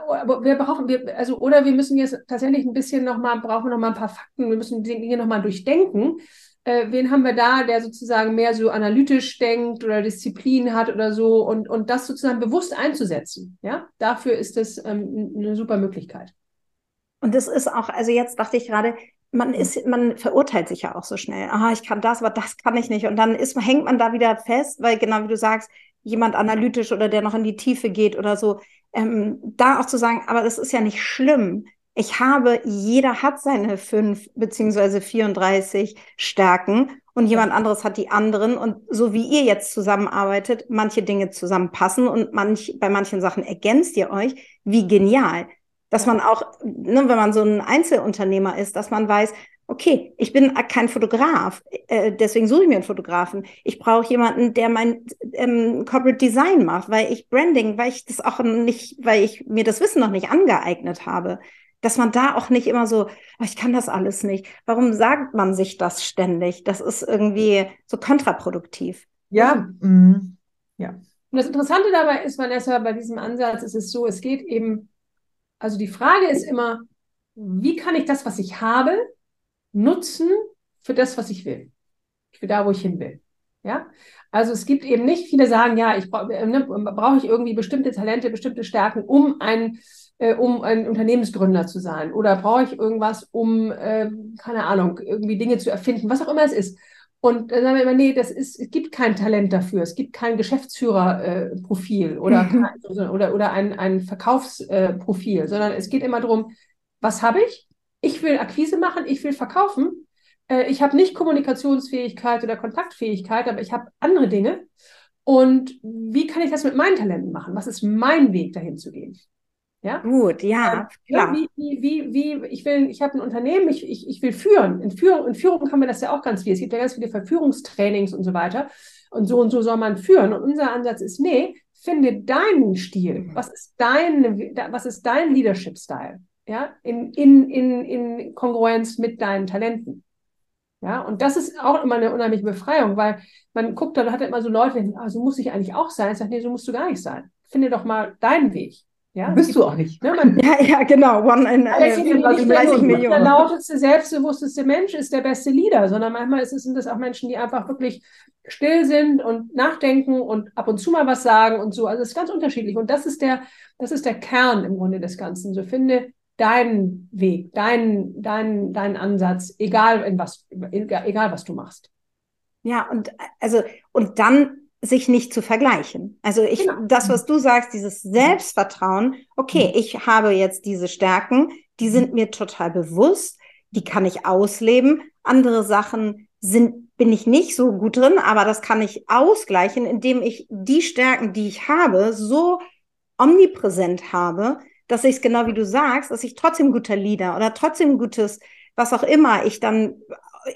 wir brauchen, wir, also, oder wir müssen jetzt tatsächlich ein bisschen nochmal, brauchen noch mal ein paar Fakten, wir müssen die Dinge nochmal durchdenken äh, wen haben wir da, der sozusagen mehr so analytisch denkt oder Disziplin hat oder so und, und das sozusagen bewusst einzusetzen. Ja, dafür ist das ähm, eine super Möglichkeit. Und das ist auch, also jetzt dachte ich gerade, man ist, man verurteilt sich ja auch so schnell. Ah, ich kann das, aber das kann ich nicht. Und dann ist, hängt man da wieder fest, weil genau wie du sagst, jemand analytisch oder der noch in die Tiefe geht oder so, ähm, da auch zu sagen, aber das ist ja nicht schlimm ich habe, jeder hat seine fünf beziehungsweise 34 Stärken und jemand anderes hat die anderen. Und so wie ihr jetzt zusammenarbeitet, manche Dinge zusammenpassen und manch, bei manchen Sachen ergänzt ihr euch, wie genial. Dass man auch, ne, wenn man so ein Einzelunternehmer ist, dass man weiß, okay, ich bin kein Fotograf, äh, deswegen suche ich mir einen Fotografen. Ich brauche jemanden, der mein ähm, Corporate Design macht, weil ich Branding, weil ich das auch nicht, weil ich mir das Wissen noch nicht angeeignet habe dass man da auch nicht immer so, oh, ich kann das alles nicht. Warum sagt man sich das ständig? Das ist irgendwie so kontraproduktiv. Ja, mm, ja. Und das Interessante dabei ist, Vanessa, bei diesem Ansatz ist es so, es geht eben, also die Frage ist immer, wie kann ich das, was ich habe, nutzen für das, was ich will? Für da, wo ich hin will. Ja, also es gibt eben nicht viele sagen, ja, ich brauche ne, brauche ich irgendwie bestimmte Talente, bestimmte Stärken, um ein äh, um ein Unternehmensgründer zu sein? Oder brauche ich irgendwas, um, äh, keine Ahnung, irgendwie Dinge zu erfinden, was auch immer es ist? Und dann sagen wir immer, nee, das ist, es gibt kein Talent dafür, es gibt kein Geschäftsführerprofil äh, oder, [LAUGHS] oder, oder ein, ein Verkaufsprofil, sondern es geht immer darum, was habe ich? Ich will Akquise machen, ich will verkaufen. Äh, ich habe nicht Kommunikationsfähigkeit oder Kontaktfähigkeit, aber ich habe andere Dinge. Und wie kann ich das mit meinen Talenten machen? Was ist mein Weg, dahin zu gehen? Ja? Gut, ja, klar. Wie, wie, wie, wie, ich will, ich habe ein Unternehmen, ich, ich, ich will führen. In, Führung. in Führung haben wir das ja auch ganz viel. Es gibt ja ganz viele Verführungstrainings und so weiter. Und so und so soll man führen. Und unser Ansatz ist, nee, finde deinen Stil. Was ist dein, was ist dein Leadership-Style? Ja, in, in, in, in Kongruenz mit deinen Talenten. Ja, und das ist auch immer eine unheimliche Befreiung, weil man guckt, da hat immer so Leute, die ah, so muss ich eigentlich auch sein. Ich sage, nee, so musst du gar nicht sein. Finde doch mal deinen Weg. Ja, bist du auch nicht. Ne? Man, [LAUGHS] ja, ja, genau. One in, äh, 34 Millionen. Der lauteste, selbstbewussteste Mensch ist der beste Leader, sondern manchmal ist es, sind das auch Menschen, die einfach wirklich still sind und nachdenken und ab und zu mal was sagen und so. Also es ist ganz unterschiedlich. Und das ist der, das ist der Kern im Grunde des Ganzen. So finde deinen Weg, deinen, deinen, deinen Ansatz, egal in was, egal was du machst. Ja, und also, und dann sich nicht zu vergleichen. Also ich, genau. das, was du sagst, dieses Selbstvertrauen, okay, mhm. ich habe jetzt diese Stärken, die sind mir total bewusst, die kann ich ausleben. Andere Sachen sind, bin ich nicht so gut drin, aber das kann ich ausgleichen, indem ich die Stärken, die ich habe, so omnipräsent habe, dass ich es genau wie du sagst, dass ich trotzdem guter Leader oder trotzdem gutes, was auch immer ich dann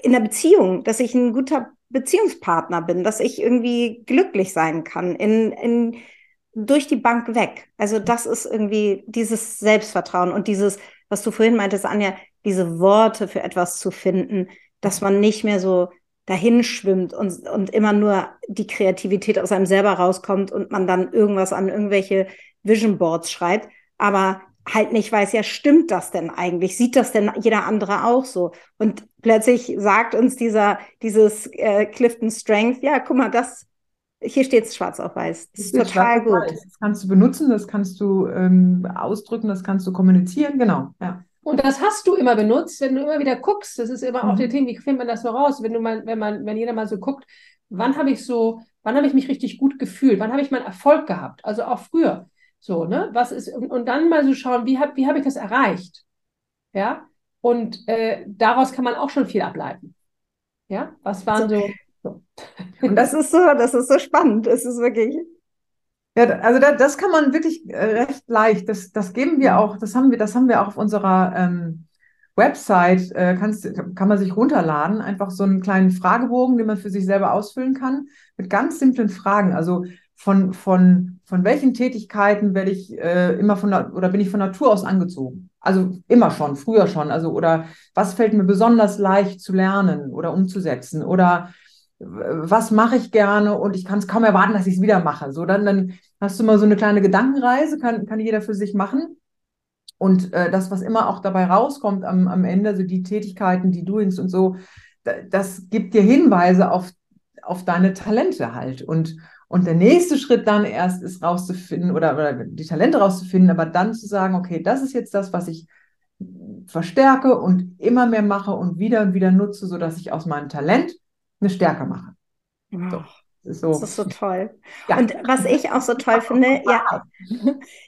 in der Beziehung, dass ich ein guter Beziehungspartner bin, dass ich irgendwie glücklich sein kann, in, in, durch die Bank weg. Also das ist irgendwie dieses Selbstvertrauen und dieses, was du vorhin meintest, Anja, diese Worte für etwas zu finden, dass man nicht mehr so dahin schwimmt und, und immer nur die Kreativität aus einem selber rauskommt und man dann irgendwas an irgendwelche Vision Boards schreibt, aber halt nicht weiß, ja, stimmt das denn eigentlich? Sieht das denn jeder andere auch so? Und plötzlich sagt uns dieser, dieses äh, Clifton Strength, ja, guck mal, das, hier steht es schwarz auf weiß. Das ist total gut. Das kannst du benutzen, das kannst du ähm, ausdrücken, das kannst du kommunizieren, genau, ja. Und das hast du immer benutzt, wenn du immer wieder guckst. Das ist immer mhm. auch der Thema, wie findet man das so raus? Wenn du mal, wenn man, wenn jeder mal so guckt, wann habe ich so, wann habe ich mich richtig gut gefühlt? Wann habe ich meinen Erfolg gehabt? Also auch früher. So, ne? Was ist, und, und dann mal so schauen, wie habe wie hab ich das erreicht? Ja. Und äh, daraus kann man auch schon viel ableiten. Ja, was waren so. so. Und das ist so, das ist so spannend. Es ist wirklich. Ja, also da, das kann man wirklich äh, recht leicht. Das, das geben wir auch, das haben wir, das haben wir auch auf unserer ähm, Website, äh, kannst, kann man sich runterladen, einfach so einen kleinen Fragebogen, den man für sich selber ausfüllen kann, mit ganz simplen Fragen. Also von, von, von welchen Tätigkeiten werde ich äh, immer von oder bin ich von Natur aus angezogen? Also immer schon, früher schon. Also oder was fällt mir besonders leicht zu lernen oder umzusetzen? Oder was mache ich gerne und ich kann es kaum erwarten, dass ich es wieder mache. So, dann, dann hast du mal so eine kleine Gedankenreise, kann, kann jeder für sich machen. Und äh, das, was immer auch dabei rauskommt am, am Ende, so die Tätigkeiten, die Doings und so, das gibt dir Hinweise auf, auf deine Talente halt. Und, und der nächste Schritt dann erst ist rauszufinden oder, oder die Talente rauszufinden, aber dann zu sagen, okay, das ist jetzt das, was ich verstärke und immer mehr mache und wieder und wieder nutze, sodass ich aus meinem Talent eine Stärke mache. So. Ist, so. das ist so toll. Ja. Und was ich auch so toll finde, ja,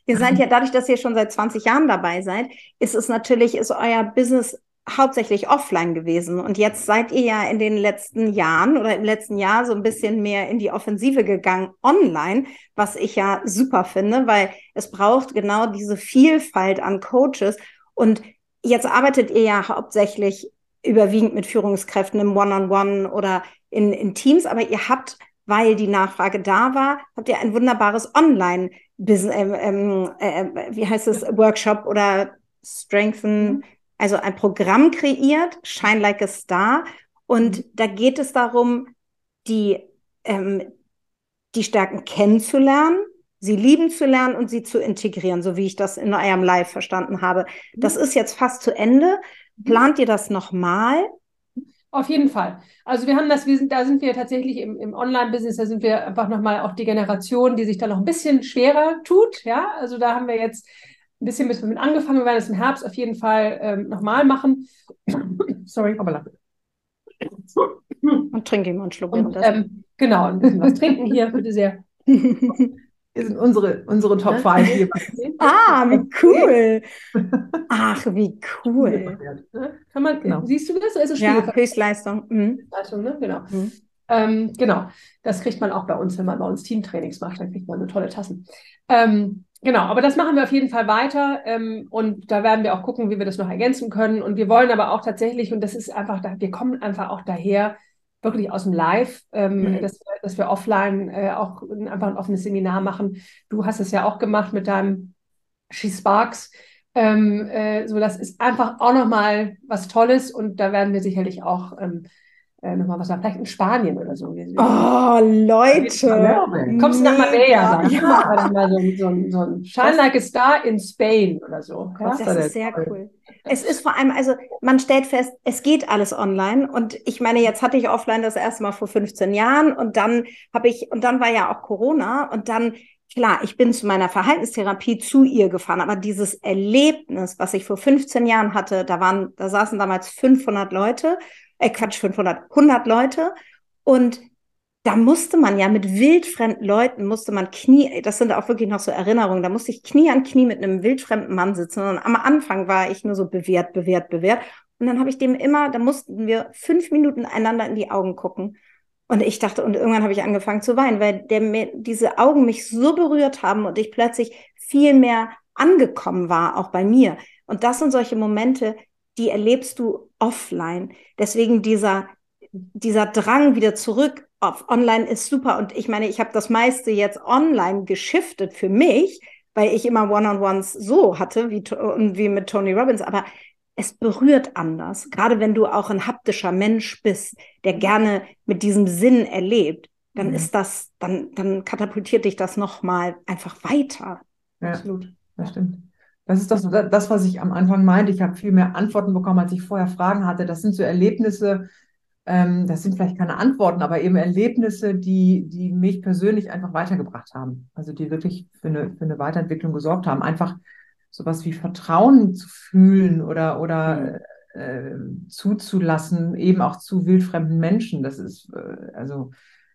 ihr seid ja dadurch, dass ihr schon seit 20 Jahren dabei seid, ist es natürlich, ist euer Business hauptsächlich offline gewesen. Und jetzt seid ihr ja in den letzten Jahren oder im letzten Jahr so ein bisschen mehr in die Offensive gegangen online, was ich ja super finde, weil es braucht genau diese Vielfalt an Coaches. Und jetzt arbeitet ihr ja hauptsächlich überwiegend mit Führungskräften im One-on-One -on -One oder in, in Teams, aber ihr habt, weil die Nachfrage da war, habt ihr ein wunderbares Online- Business, ähm, ähm, äh, wie heißt es, Workshop oder Strengthen, mhm also ein Programm kreiert, Shine Like a Star. Und da geht es darum, die, ähm, die Stärken kennenzulernen, sie lieben zu lernen und sie zu integrieren, so wie ich das in eurem Live verstanden habe. Das ist jetzt fast zu Ende. Plant ihr das nochmal? Auf jeden Fall. Also wir haben das, wir sind, da sind wir tatsächlich im, im Online-Business, da sind wir einfach nochmal auch die Generation, die sich da noch ein bisschen schwerer tut. Ja, also da haben wir jetzt ein bisschen mit angefangen. Wir werden es im Herbst auf jeden Fall ähm, nochmal machen. [CLEARS THROAT] Sorry. Aber Und trinke mal einen Schluck. Und, ähm, genau, ein bisschen was trinken hier, bitte sehr. [LAUGHS] Hier sind unsere, unsere Top 5 hier. ah, wie cool. [LAUGHS] Ach, wie cool. Kann man, genau. Siehst du das? Also ja, Höchstleistung. Mhm. Höchstleistung, ne? Genau. Mhm. Ähm, genau. Das kriegt man auch bei uns, wenn man bei uns Teamtrainings macht, dann kriegt man eine tolle Tassen. Ähm, Genau, aber das machen wir auf jeden Fall weiter ähm, und da werden wir auch gucken, wie wir das noch ergänzen können. Und wir wollen aber auch tatsächlich, und das ist einfach, da, wir kommen einfach auch daher, wirklich aus dem Live, ähm, mhm. dass, dass, wir offline äh, auch einfach ein offenes Seminar machen. Du hast es ja auch gemacht mit deinem She Sparks. Ähm, äh, so, das ist einfach auch nochmal was Tolles und da werden wir sicherlich auch ähm, äh, nochmal was, vielleicht in Spanien oder so. Oh, Leute! Kommst du nach Marbella, dann ja. dann mal so, so, so ein Shine Like a Star in Spain oder so. Ja? Das, ist sehr cool. Es ist vor allem, also man stellt fest, es geht alles online und ich meine, jetzt hatte ich offline das erste Mal vor 15 Jahren und dann habe ich, und dann war ja auch Corona und dann klar, ich bin zu meiner Verhaltenstherapie zu ihr gefahren, aber dieses Erlebnis, was ich vor 15 Jahren hatte, da waren, da saßen damals 500 Leute, äh Quatsch, 500, 100 Leute. Und da musste man ja mit wildfremden Leuten, musste man Knie, das sind auch wirklich noch so Erinnerungen, da musste ich Knie an Knie mit einem wildfremden Mann sitzen. Und am Anfang war ich nur so bewährt, bewährt, bewährt und dann habe ich dem immer, da mussten wir fünf Minuten einander in die Augen gucken. Und ich dachte, und irgendwann habe ich angefangen zu weinen, weil der, diese Augen mich so berührt haben und ich plötzlich viel mehr angekommen war, auch bei mir. Und das sind solche Momente, die erlebst du offline. Deswegen dieser, dieser Drang wieder zurück auf online ist super. Und ich meine, ich habe das meiste jetzt online geschiftet für mich, weil ich immer One-on-Ones so hatte, wie, wie mit Tony Robbins. Aber es berührt anders. Gerade wenn du auch ein haptischer Mensch bist, der gerne mit diesem Sinn erlebt, dann mhm. ist das, dann, dann katapultiert dich das nochmal einfach weiter. Ja, absolut. Das stimmt. Das ist das, das, was ich am Anfang meinte. Ich habe viel mehr Antworten bekommen, als ich vorher Fragen hatte. Das sind so Erlebnisse, ähm, das sind vielleicht keine Antworten, aber eben Erlebnisse, die, die mich persönlich einfach weitergebracht haben. Also die wirklich für eine, für eine Weiterentwicklung gesorgt haben. Einfach sowas wie Vertrauen zu fühlen oder, oder äh, zuzulassen, eben auch zu wildfremden Menschen. Das ist äh, also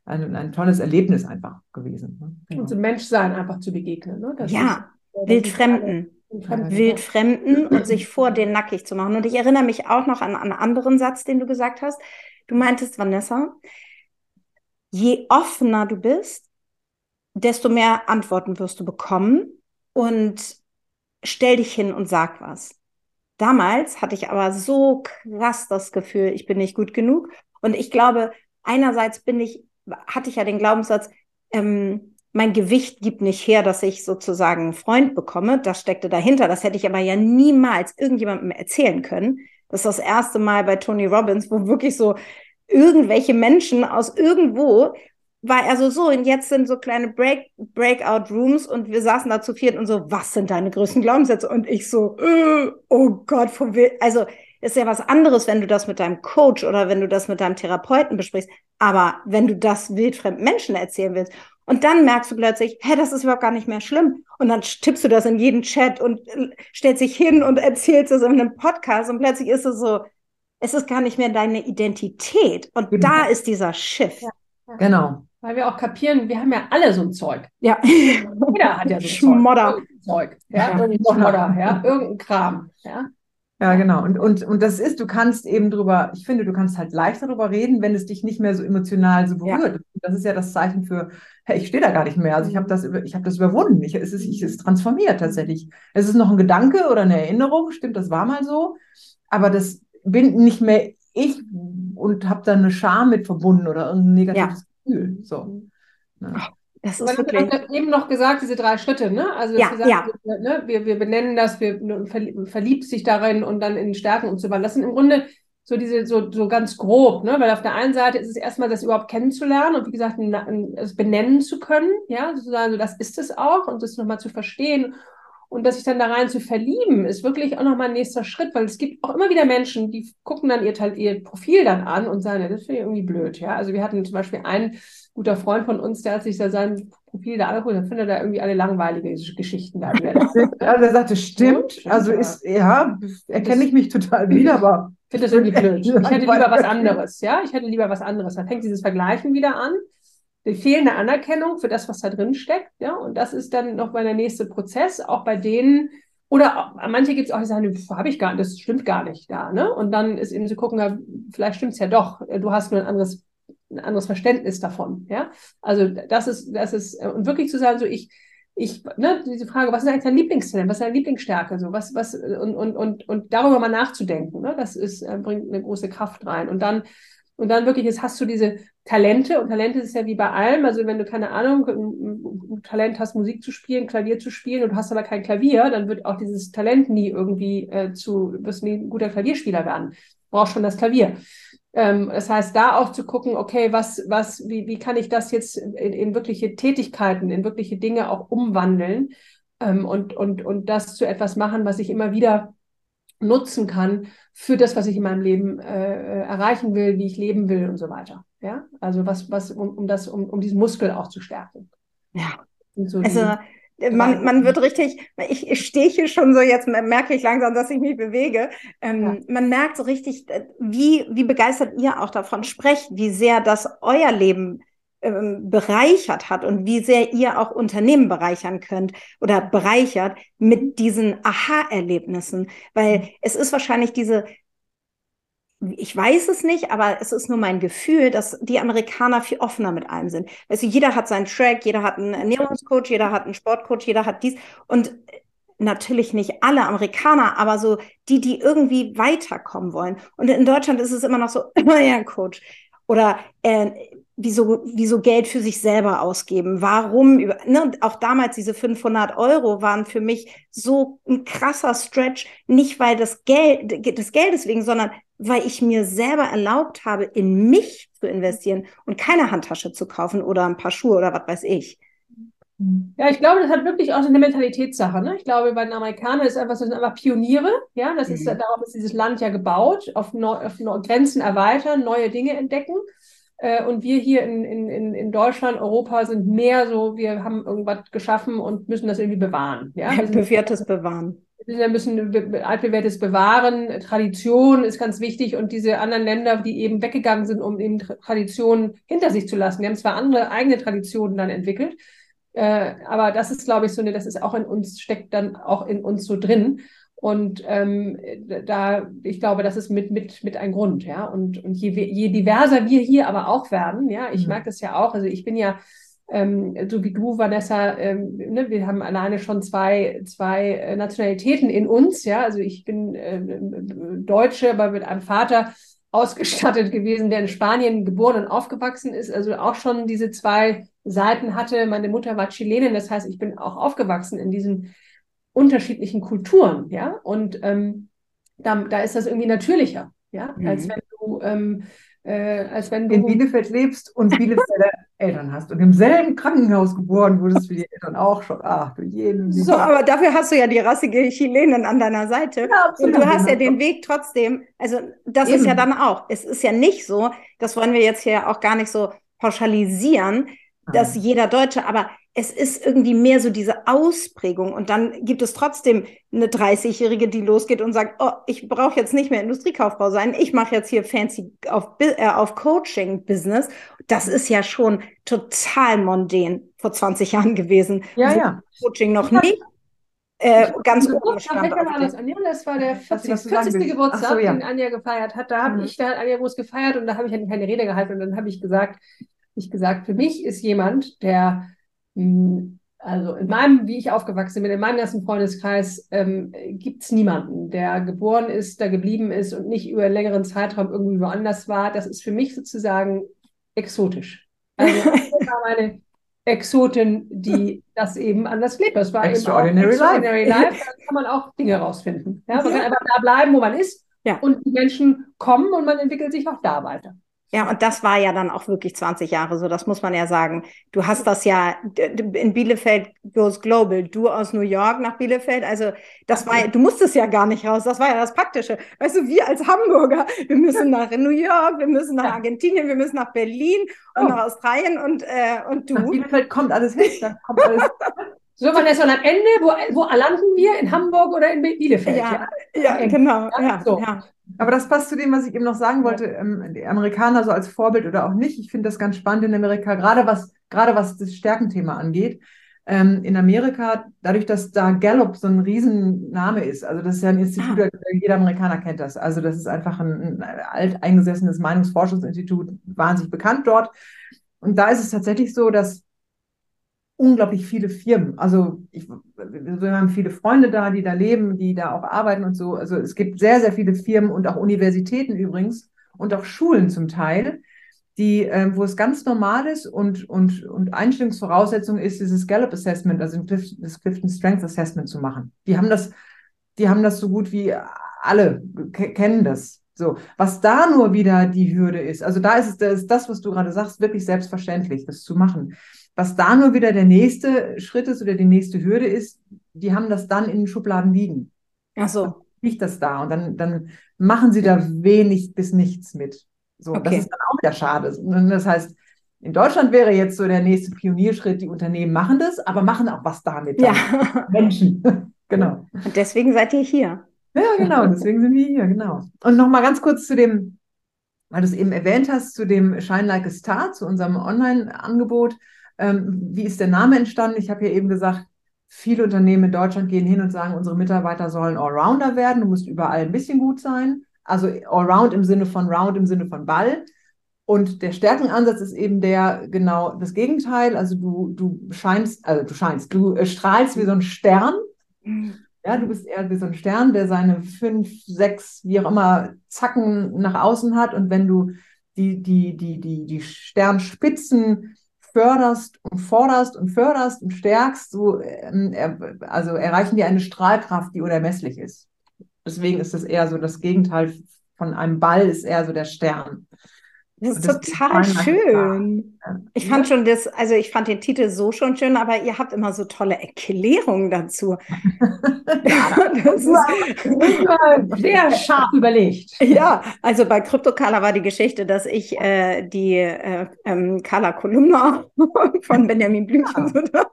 ein, ein tolles Erlebnis einfach gewesen. Ne? Genau. Und zum Menschsein einfach zu begegnen. Ne? Das ja, ist, wildfremden. Fremden, Wildfremden und sich [LAUGHS] vor den nackig zu machen. Und ich erinnere mich auch noch an, an einen anderen Satz, den du gesagt hast. Du meintest, Vanessa, je offener du bist, desto mehr Antworten wirst du bekommen. Und stell dich hin und sag was. Damals hatte ich aber so krass das Gefühl, ich bin nicht gut genug. Und ich glaube, einerseits bin ich, hatte ich ja den Glaubenssatz, ähm, mein Gewicht gibt nicht her, dass ich sozusagen einen Freund bekomme. Das steckte dahinter. Das hätte ich aber ja niemals irgendjemandem erzählen können. Das ist das erste Mal bei Tony Robbins, wo wirklich so irgendwelche Menschen aus irgendwo war er so, so, und jetzt sind so kleine Break, Breakout-Rooms und wir saßen da zu viert und so, was sind deine größten Glaubenssätze? Und ich so, äh, oh Gott, vom Will. Also, ist ja was anderes, wenn du das mit deinem Coach oder wenn du das mit deinem Therapeuten besprichst. Aber wenn du das wildfremden Menschen erzählen willst und dann merkst du plötzlich, hä, das ist überhaupt gar nicht mehr schlimm. Und dann tippst du das in jeden Chat und äh, stellst dich hin und erzählst es in einem Podcast und plötzlich ist es so, es ist gar nicht mehr deine Identität. Und genau. da ist dieser Shift. Ja. Genau. Weil wir auch kapieren, wir haben ja alle so ein Zeug. Ja. Jeder hat ja so ein Schmodder. Zeug. Ja, ja. Irgendein Schmodder, ja, irgendein Kram. Ja. Ja, genau. Und, und, und das ist, du kannst eben drüber, ich finde, du kannst halt leichter drüber reden, wenn es dich nicht mehr so emotional so berührt. Ja. Das ist ja das Zeichen für, hey, ich stehe da gar nicht mehr. Also ich habe das, ich habe das überwunden. Ich, es, ist, ich, es transformiert tatsächlich. Es ist noch ein Gedanke oder eine Erinnerung, stimmt, das war mal so. Aber das bin nicht mehr ich und habe da eine Scham mit verbunden oder irgendein negatives ja. Gefühl. So. Ne? Das ist wirklich... Du hast eben noch gesagt, diese drei Schritte, ne? Also, ja, gesagt, ja. Ne? Wir, wir benennen das, wir verliebt sich darin und dann in Stärken umzuwandeln. Das sind im Grunde so diese, so, so ganz grob, ne? Weil auf der einen Seite ist es erstmal, das überhaupt kennenzulernen und wie gesagt, es benennen zu können, ja, sozusagen, so das ist es auch und das nochmal zu verstehen und dass sich dann da rein zu verlieben, ist wirklich auch nochmal ein nächster Schritt, weil es gibt auch immer wieder Menschen, die gucken dann ihr, ihr Profil dann an und sagen, ja, das finde ich irgendwie blöd. Ja, also wir hatten zum Beispiel einen guter Freund von uns, der hat sich da sein Profil da angeguckt, dann findet er da irgendwie alle langweilige Geschichten da. [LAUGHS] also er sagte, stimmt, also ist, ja, erkenne ich mich total wieder, aber. Ich finde das irgendwie blöd. Ich hätte lieber was anderes, ja, ich hätte lieber was anderes. Da fängt dieses Vergleichen wieder an die fehlende Anerkennung für das, was da drin steckt. Ja, und das ist dann noch mal der nächste Prozess, auch bei denen, oder manche gibt es auch, die sagen, habe ich gar nicht, das stimmt gar nicht da. Ne? Und dann ist eben zu gucken, ja, vielleicht stimmt es ja doch, du hast nur ein anderes, ein anderes Verständnis davon. Ja, also das ist, das ist, und wirklich zu sagen, so ich, ich, ne, diese Frage, was ist eigentlich dein Lieblingstalent, was ist deine Lieblingsstärke, so, was, was, und, und, und, und darüber mal nachzudenken, ne, das ist, äh, bringt eine große Kraft rein. Und dann und dann wirklich ist, hast du diese Talente und Talente ist ja wie bei allem. Also wenn du keine Ahnung, ein Talent hast, Musik zu spielen, Klavier zu spielen und du hast aber kein Klavier, dann wird auch dieses Talent nie irgendwie äh, zu, wirst nie ein guter Klavierspieler werden. Brauchst schon das Klavier. Ähm, das heißt, da auch zu gucken, okay, was, was, wie, wie kann ich das jetzt in, in wirkliche Tätigkeiten, in wirkliche Dinge auch umwandeln ähm, und, und, und das zu etwas machen, was ich immer wieder nutzen kann für das, was ich in meinem Leben äh, äh, erreichen will, wie ich leben will und so weiter. Ja, also was, was, um, um das, um, um diesen Muskel auch zu stärken. Ja, So also man, man wird richtig, ich, ich stehe hier schon so, jetzt merke ich langsam, dass ich mich bewege. Ähm, ja. Man merkt so richtig, äh, wie, wie begeistert ihr auch davon sprecht, wie sehr das euer Leben ähm, bereichert hat und wie sehr ihr auch Unternehmen bereichern könnt oder bereichert mit diesen Aha-Erlebnissen. Weil mhm. es ist wahrscheinlich diese ich weiß es nicht, aber es ist nur mein Gefühl, dass die Amerikaner viel offener mit allem sind. Weißt du, jeder hat seinen Track, jeder hat einen Ernährungscoach, jeder hat einen Sportcoach, jeder hat dies. Und natürlich nicht alle Amerikaner, aber so die, die irgendwie weiterkommen wollen. Und in Deutschland ist es immer noch so, [CLEARS THROAT] immer ja, Coach. Oder äh, wieso, wieso Geld für sich selber ausgeben? Warum? Über, ne? Auch damals diese 500 Euro waren für mich so ein krasser Stretch, nicht weil das Geld, des Geldes wegen, sondern weil ich mir selber erlaubt habe, in mich zu investieren und keine Handtasche zu kaufen oder ein paar Schuhe oder was weiß ich. Ja, ich glaube, das hat wirklich auch eine Mentalitätssache. Ne? Ich glaube, bei den Amerikanern ist einfach so, sind einfach Pioniere. Ja, das mhm. ist darauf ist dieses Land ja gebaut, auf, neu, auf neu, Grenzen erweitern, neue Dinge entdecken. Äh, und wir hier in, in, in Deutschland, Europa sind mehr so, wir haben irgendwas geschaffen und müssen das irgendwie bewahren. Ja [LAUGHS] bewährtes bewahren. Wir müssen altbewährtes bewahren. Tradition ist ganz wichtig und diese anderen Länder, die eben weggegangen sind, um eben Traditionen hinter sich zu lassen. Die haben zwar andere eigene Traditionen dann entwickelt, äh, aber das ist, glaube ich, so eine, das ist auch in uns, steckt dann auch in uns so drin. Und ähm, da, ich glaube, das ist mit, mit, mit ein Grund, ja. Und, und je, je diverser wir hier aber auch werden, ja, ich mhm. merke das ja auch, also ich bin ja ähm, so wie du, Vanessa, ähm, ne, wir haben alleine schon zwei, zwei äh, Nationalitäten in uns, ja. Also ich bin äh, Deutsche, aber mit einem Vater ausgestattet gewesen, der in Spanien geboren und aufgewachsen ist, also auch schon diese zwei Seiten hatte. Meine Mutter war Chilenin, das heißt, ich bin auch aufgewachsen in diesen unterschiedlichen Kulturen, ja, und ähm, da, da ist das irgendwie natürlicher, ja, mhm. als wenn du, ähm, äh, als wenn du in Bielefeld lebst und [LAUGHS] Bielefelder Eltern hast und im selben Krankenhaus geboren wurdest wie die Eltern auch schon. Ach, du jeden. So, aber dafür hast du ja die rassige Chilenin an deiner Seite. Ja, absolut. Und du hast ja den Weg trotzdem, also das Eben. ist ja dann auch, es ist ja nicht so, das wollen wir jetzt hier auch gar nicht so pauschalisieren, dass jeder Deutsche, aber es ist irgendwie mehr so diese Ausprägung. Und dann gibt es trotzdem eine 30-Jährige, die losgeht und sagt, oh, ich brauche jetzt nicht mehr Industriekauffrau sein, ich mache jetzt hier fancy auf, äh, auf Coaching-Business. Das ist ja schon total mondän vor 20 Jahren gewesen. Ja, ja. Coaching noch nicht. Äh, ganz oben stand. Das war der 40. 40. Geburtstag, so, ja. den Anja gefeiert hat. Da habe mhm. ich, da hat Anja groß gefeiert und da habe ich halt keine Rede gehalten und dann habe ich gesagt, ich gesagt, für mich ist jemand, der, hm, also in meinem, wie ich aufgewachsen bin, in meinem ganzen Freundeskreis, ähm, gibt es niemanden, der geboren ist, da geblieben ist und nicht über einen längeren Zeitraum irgendwie woanders war. Das ist für mich sozusagen exotisch. Also [LAUGHS] das war meine Exotin, die das eben anders lebt. Das war Extraordinary, eben Extraordinary Life. Life. [LAUGHS] Da kann man auch Dinge rausfinden. Ja, man ja. kann einfach da bleiben, wo man ist. Ja. Und die Menschen kommen und man entwickelt sich auch da weiter. Ja, und das war ja dann auch wirklich 20 Jahre so, das muss man ja sagen. Du hast das ja in Bielefeld goes global, du aus New York nach Bielefeld, also das war, du musstest ja gar nicht raus, das war ja das Praktische. Weißt du, wir als Hamburger, wir müssen nach New York, wir müssen nach Argentinien, wir müssen nach Berlin und oh. nach Australien und, äh, und du. Nach Bielefeld kommt alles hin, da kommt alles. [LAUGHS] So, Vanessa, und am Ende, wo, wo landen wir? In Hamburg oder in Bielefeld? Ja, ja, ja genau. Ja, so. ja. Aber das passt zu dem, was ich eben noch sagen wollte, ähm, die Amerikaner so als Vorbild oder auch nicht. Ich finde das ganz spannend in Amerika, gerade was, gerade was das Stärkenthema angeht. Ähm, in Amerika, dadurch, dass da Gallup so ein Riesenname ist, also das ist ja ein Institut, ah. jeder Amerikaner kennt das. Also das ist einfach ein, ein alteingesessenes Meinungsforschungsinstitut, wahnsinnig bekannt dort. Und da ist es tatsächlich so, dass unglaublich viele Firmen. Also ich, wir haben viele Freunde da, die da leben, die da auch arbeiten und so. Also es gibt sehr, sehr viele Firmen und auch Universitäten übrigens und auch Schulen zum Teil, die, äh, wo es ganz normal ist und, und, und Einstellungsvoraussetzung ist, dieses Gallup Assessment, also das Clifton Strength Assessment zu machen. Die haben das, die haben das so gut wie alle kennen das. So, was da nur wieder die Hürde ist, also da ist es das, ist das was du gerade sagst, wirklich selbstverständlich, das zu machen. Was da nur wieder der nächste Schritt ist oder die nächste Hürde ist, die haben das dann in den Schubladen liegen. Ach so. Liegt das da und dann, dann machen sie da wenig bis nichts mit. So, okay. das ist dann auch wieder schade. Das heißt, in Deutschland wäre jetzt so der nächste Pionierschritt, die Unternehmen machen das, aber machen auch was damit. Ja. [LAUGHS] Menschen. [LAUGHS] genau. Und deswegen seid ihr hier. Ja, genau, deswegen sind wir hier, genau. Und nochmal ganz kurz zu dem, weil du es eben erwähnt hast, zu dem Shine Like a Star, zu unserem Online-Angebot. Ähm, wie ist der Name entstanden? Ich habe ja eben gesagt, viele Unternehmen in Deutschland gehen hin und sagen, unsere Mitarbeiter sollen Allrounder werden, du musst überall ein bisschen gut sein. Also Allround im Sinne von Round im Sinne von Ball. Und der Stärkenansatz ist eben der genau das Gegenteil. Also du, du scheinst, also du scheinst, du äh, strahlst wie so ein Stern. Ja, du bist eher wie so ein Stern, der seine fünf, sechs, wie auch immer, Zacken nach außen hat. Und wenn du die, die, die, die, die Sternspitzen förderst und forderst und förderst und stärkst, so, ähm, also erreichen die eine Strahlkraft, die unermesslich ist. Deswegen ist es eher so das Gegenteil von einem Ball, ist eher so der Stern. Das ist total schön. Ich fand schon das, also ich fand den Titel so schon schön, aber ihr habt immer so tolle Erklärungen dazu. [LAUGHS] ja, das ist sehr scharf überlegt. Ja, also bei CryptoCala war die Geschichte, dass ich äh, die äh, ähm, Carla Kolumna [LAUGHS] von Benjamin Blümchen ja.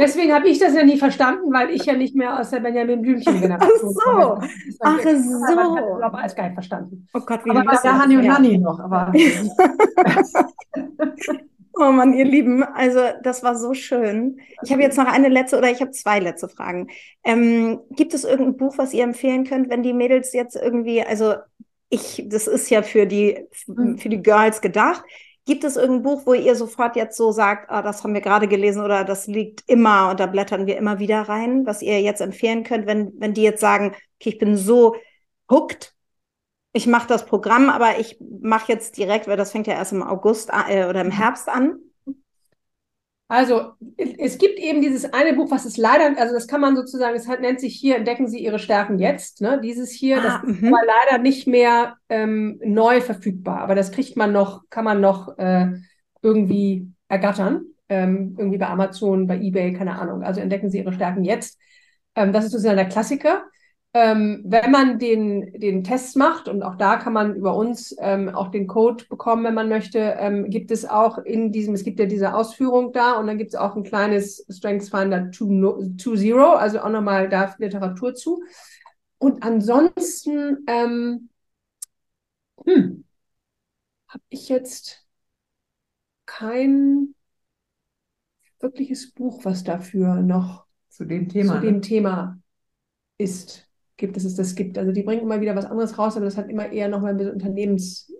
Deswegen habe ich das ja nie verstanden, weil ich ja nicht mehr aus der Benjamin Blümchen-Generation [LAUGHS] Ach so. Ach so. Ich habe alles gar nicht verstanden. Oh Gott, wie aber bei der Hani und Nanni noch. Aber [LAUGHS] oh Mann, ihr Lieben, also das war so schön. Ich habe jetzt noch eine letzte oder ich habe zwei letzte Fragen. Ähm, gibt es irgendein Buch, was ihr empfehlen könnt, wenn die Mädels jetzt irgendwie, also ich, das ist ja für die, hm. für die Girls gedacht. Gibt es irgendein Buch, wo ihr sofort jetzt so sagt, ah, das haben wir gerade gelesen oder das liegt immer und da blättern wir immer wieder rein, was ihr jetzt empfehlen könnt, wenn, wenn die jetzt sagen, okay, ich bin so hooked, ich mache das Programm, aber ich mache jetzt direkt, weil das fängt ja erst im August äh, oder im Herbst an. Also es gibt eben dieses eine Buch, was ist leider, also das kann man sozusagen, es hat, nennt sich hier, entdecken Sie Ihre Stärken jetzt. Ne? Dieses hier, ah, das ist mhm. aber leider nicht mehr ähm, neu verfügbar, aber das kriegt man noch, kann man noch äh, irgendwie ergattern. Ähm, irgendwie bei Amazon, bei Ebay, keine Ahnung. Also entdecken Sie Ihre Stärken jetzt. Ähm, das ist sozusagen der Klassiker. Ähm, wenn man den, den Test macht, und auch da kann man über uns ähm, auch den Code bekommen, wenn man möchte, ähm, gibt es auch in diesem, es gibt ja diese Ausführung da und dann gibt es auch ein kleines StrengthsFinder 2.0, also auch nochmal da Literatur zu. Und ansonsten ähm, hm, habe ich jetzt kein wirkliches Buch, was dafür noch zu dem Thema, zu dem Thema ist gibt, dass es das gibt. Also die bringen immer wieder was anderes raus, aber das hat immer eher nochmal mit Unternehmensthematik.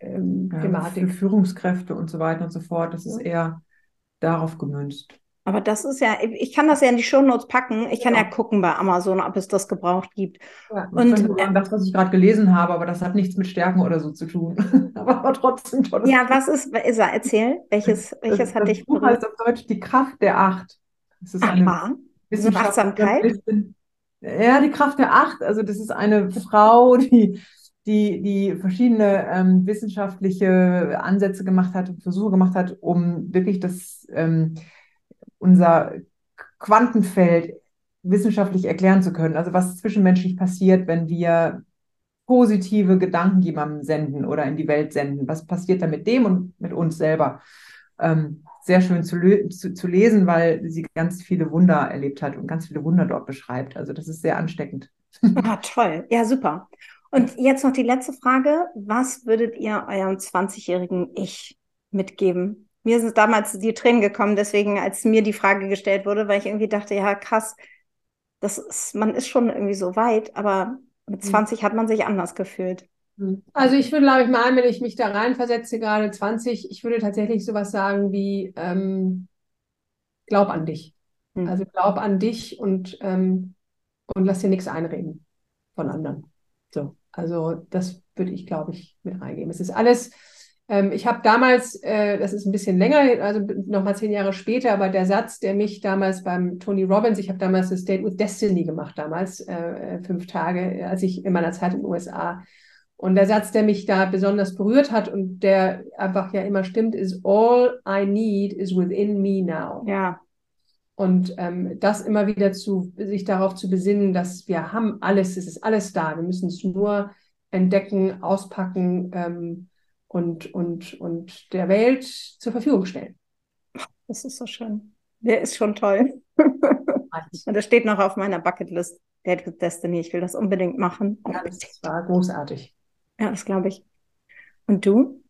Äh, ähm, ja, für Führungskräfte und so weiter und so fort. Das ist eher darauf gemünzt. Aber das ist ja, ich kann das ja in die Shownotes packen. Ich kann ja, ja gucken bei Amazon, ob es das gebraucht gibt. Ja, und äh, das, was ich gerade gelesen habe, aber das hat nichts mit Stärken oder so zu tun. [LAUGHS] aber trotzdem toll. Ja, was ist, Isa, erzähl, welches, welches das, hat das dich Buch heißt auf Deutsch Die Kraft der Acht. Das ist eine Aha. Achtsamkeit. Ja, die Kraft der Acht. Also das ist eine Frau, [LAUGHS] die, die, die verschiedene ähm, wissenschaftliche Ansätze gemacht hat, Versuche gemacht hat, um wirklich das ähm, unser Quantenfeld wissenschaftlich erklären zu können. Also was zwischenmenschlich passiert, wenn wir positive Gedanken jemandem senden oder in die Welt senden. Was passiert da mit dem und mit uns selber? Ähm, sehr schön zu, zu, zu, lesen, weil sie ganz viele Wunder erlebt hat und ganz viele Wunder dort beschreibt. Also das ist sehr ansteckend. Ah, toll. Ja, super. Und jetzt noch die letzte Frage. Was würdet ihr eurem 20-jährigen Ich mitgeben? Mir sind damals die Tränen gekommen, deswegen, als mir die Frage gestellt wurde, weil ich irgendwie dachte, ja, krass, das ist, man ist schon irgendwie so weit, aber mit 20 mhm. hat man sich anders gefühlt. Hm. Also ich würde, glaube ich, mal, wenn ich mich da reinversetze, gerade 20, ich würde tatsächlich sowas sagen wie, ähm, glaub an dich. Mhm. Also glaub an dich und, ähm, und lass dir nichts einreden von anderen. So, also das würde ich, glaube ich, mit reingeben. Es ist alles, ähm, ich habe damals, äh, das ist ein bisschen länger, also nochmal zehn Jahre später, aber der Satz, der mich damals beim Tony Robbins, ich habe damals das Date with Destiny gemacht, damals äh, fünf Tage, als ich in meiner Zeit in den USA und der Satz, der mich da besonders berührt hat und der einfach ja immer stimmt, ist All I need is within me now. Ja. Und ähm, das immer wieder zu sich darauf zu besinnen, dass wir haben alles, es ist alles da. Wir müssen es nur entdecken, auspacken ähm, und, und, und der Welt zur Verfügung stellen. Das ist so schön. Der ist schon toll. [LAUGHS] und der steht noch auf meiner Bucketlist. Date with Destiny. Ich will das unbedingt machen. Ja, das war großartig. Ja, das glaube ich. Und du?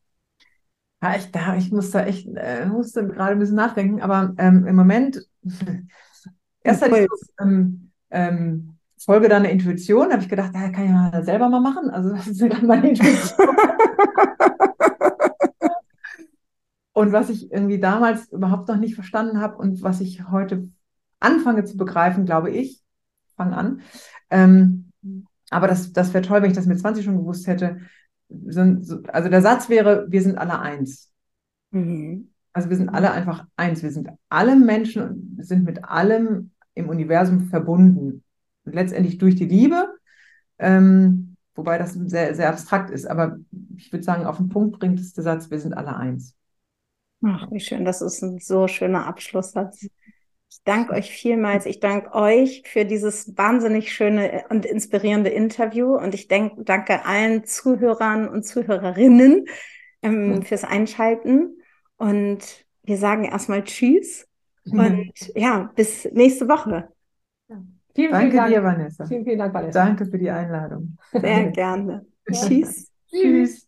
Ja, ich, da, ich musste echt, äh, musste gerade ein bisschen nachdenken, aber ähm, im Moment, erst hatte ich so, ähm, ähm, Folge deiner Intuition, habe ich gedacht, da kann ich mal selber mal machen. Also das ist gerade meine Intuition. [LAUGHS] und was ich irgendwie damals überhaupt noch nicht verstanden habe und was ich heute anfange zu begreifen, glaube ich, fange an. Ähm, aber das, das wäre toll, wenn ich das mit 20 schon gewusst hätte. Also der Satz wäre, wir sind alle eins. Mhm. Also wir sind alle einfach eins. Wir sind alle Menschen und sind mit allem im Universum verbunden letztendlich durch die Liebe, ähm, wobei das sehr, sehr abstrakt ist. Aber ich würde sagen, auf den Punkt bringt es der Satz, wir sind alle eins. Ach, wie schön, das ist ein so schöner Abschlusssatz. Ich danke euch vielmals. Ich danke euch für dieses wahnsinnig schöne und inspirierende Interview. Und ich denk, danke allen Zuhörern und Zuhörerinnen ähm, mhm. fürs Einschalten. Und wir sagen erstmal Tschüss. Mhm. Und ja, bis nächste Woche. Vielen, Danke vielen dir, Vanessa. Vielen, vielen Dank, Vanessa. Danke für die Einladung. Sehr [LAUGHS] gerne. Tschüss. Tschüss.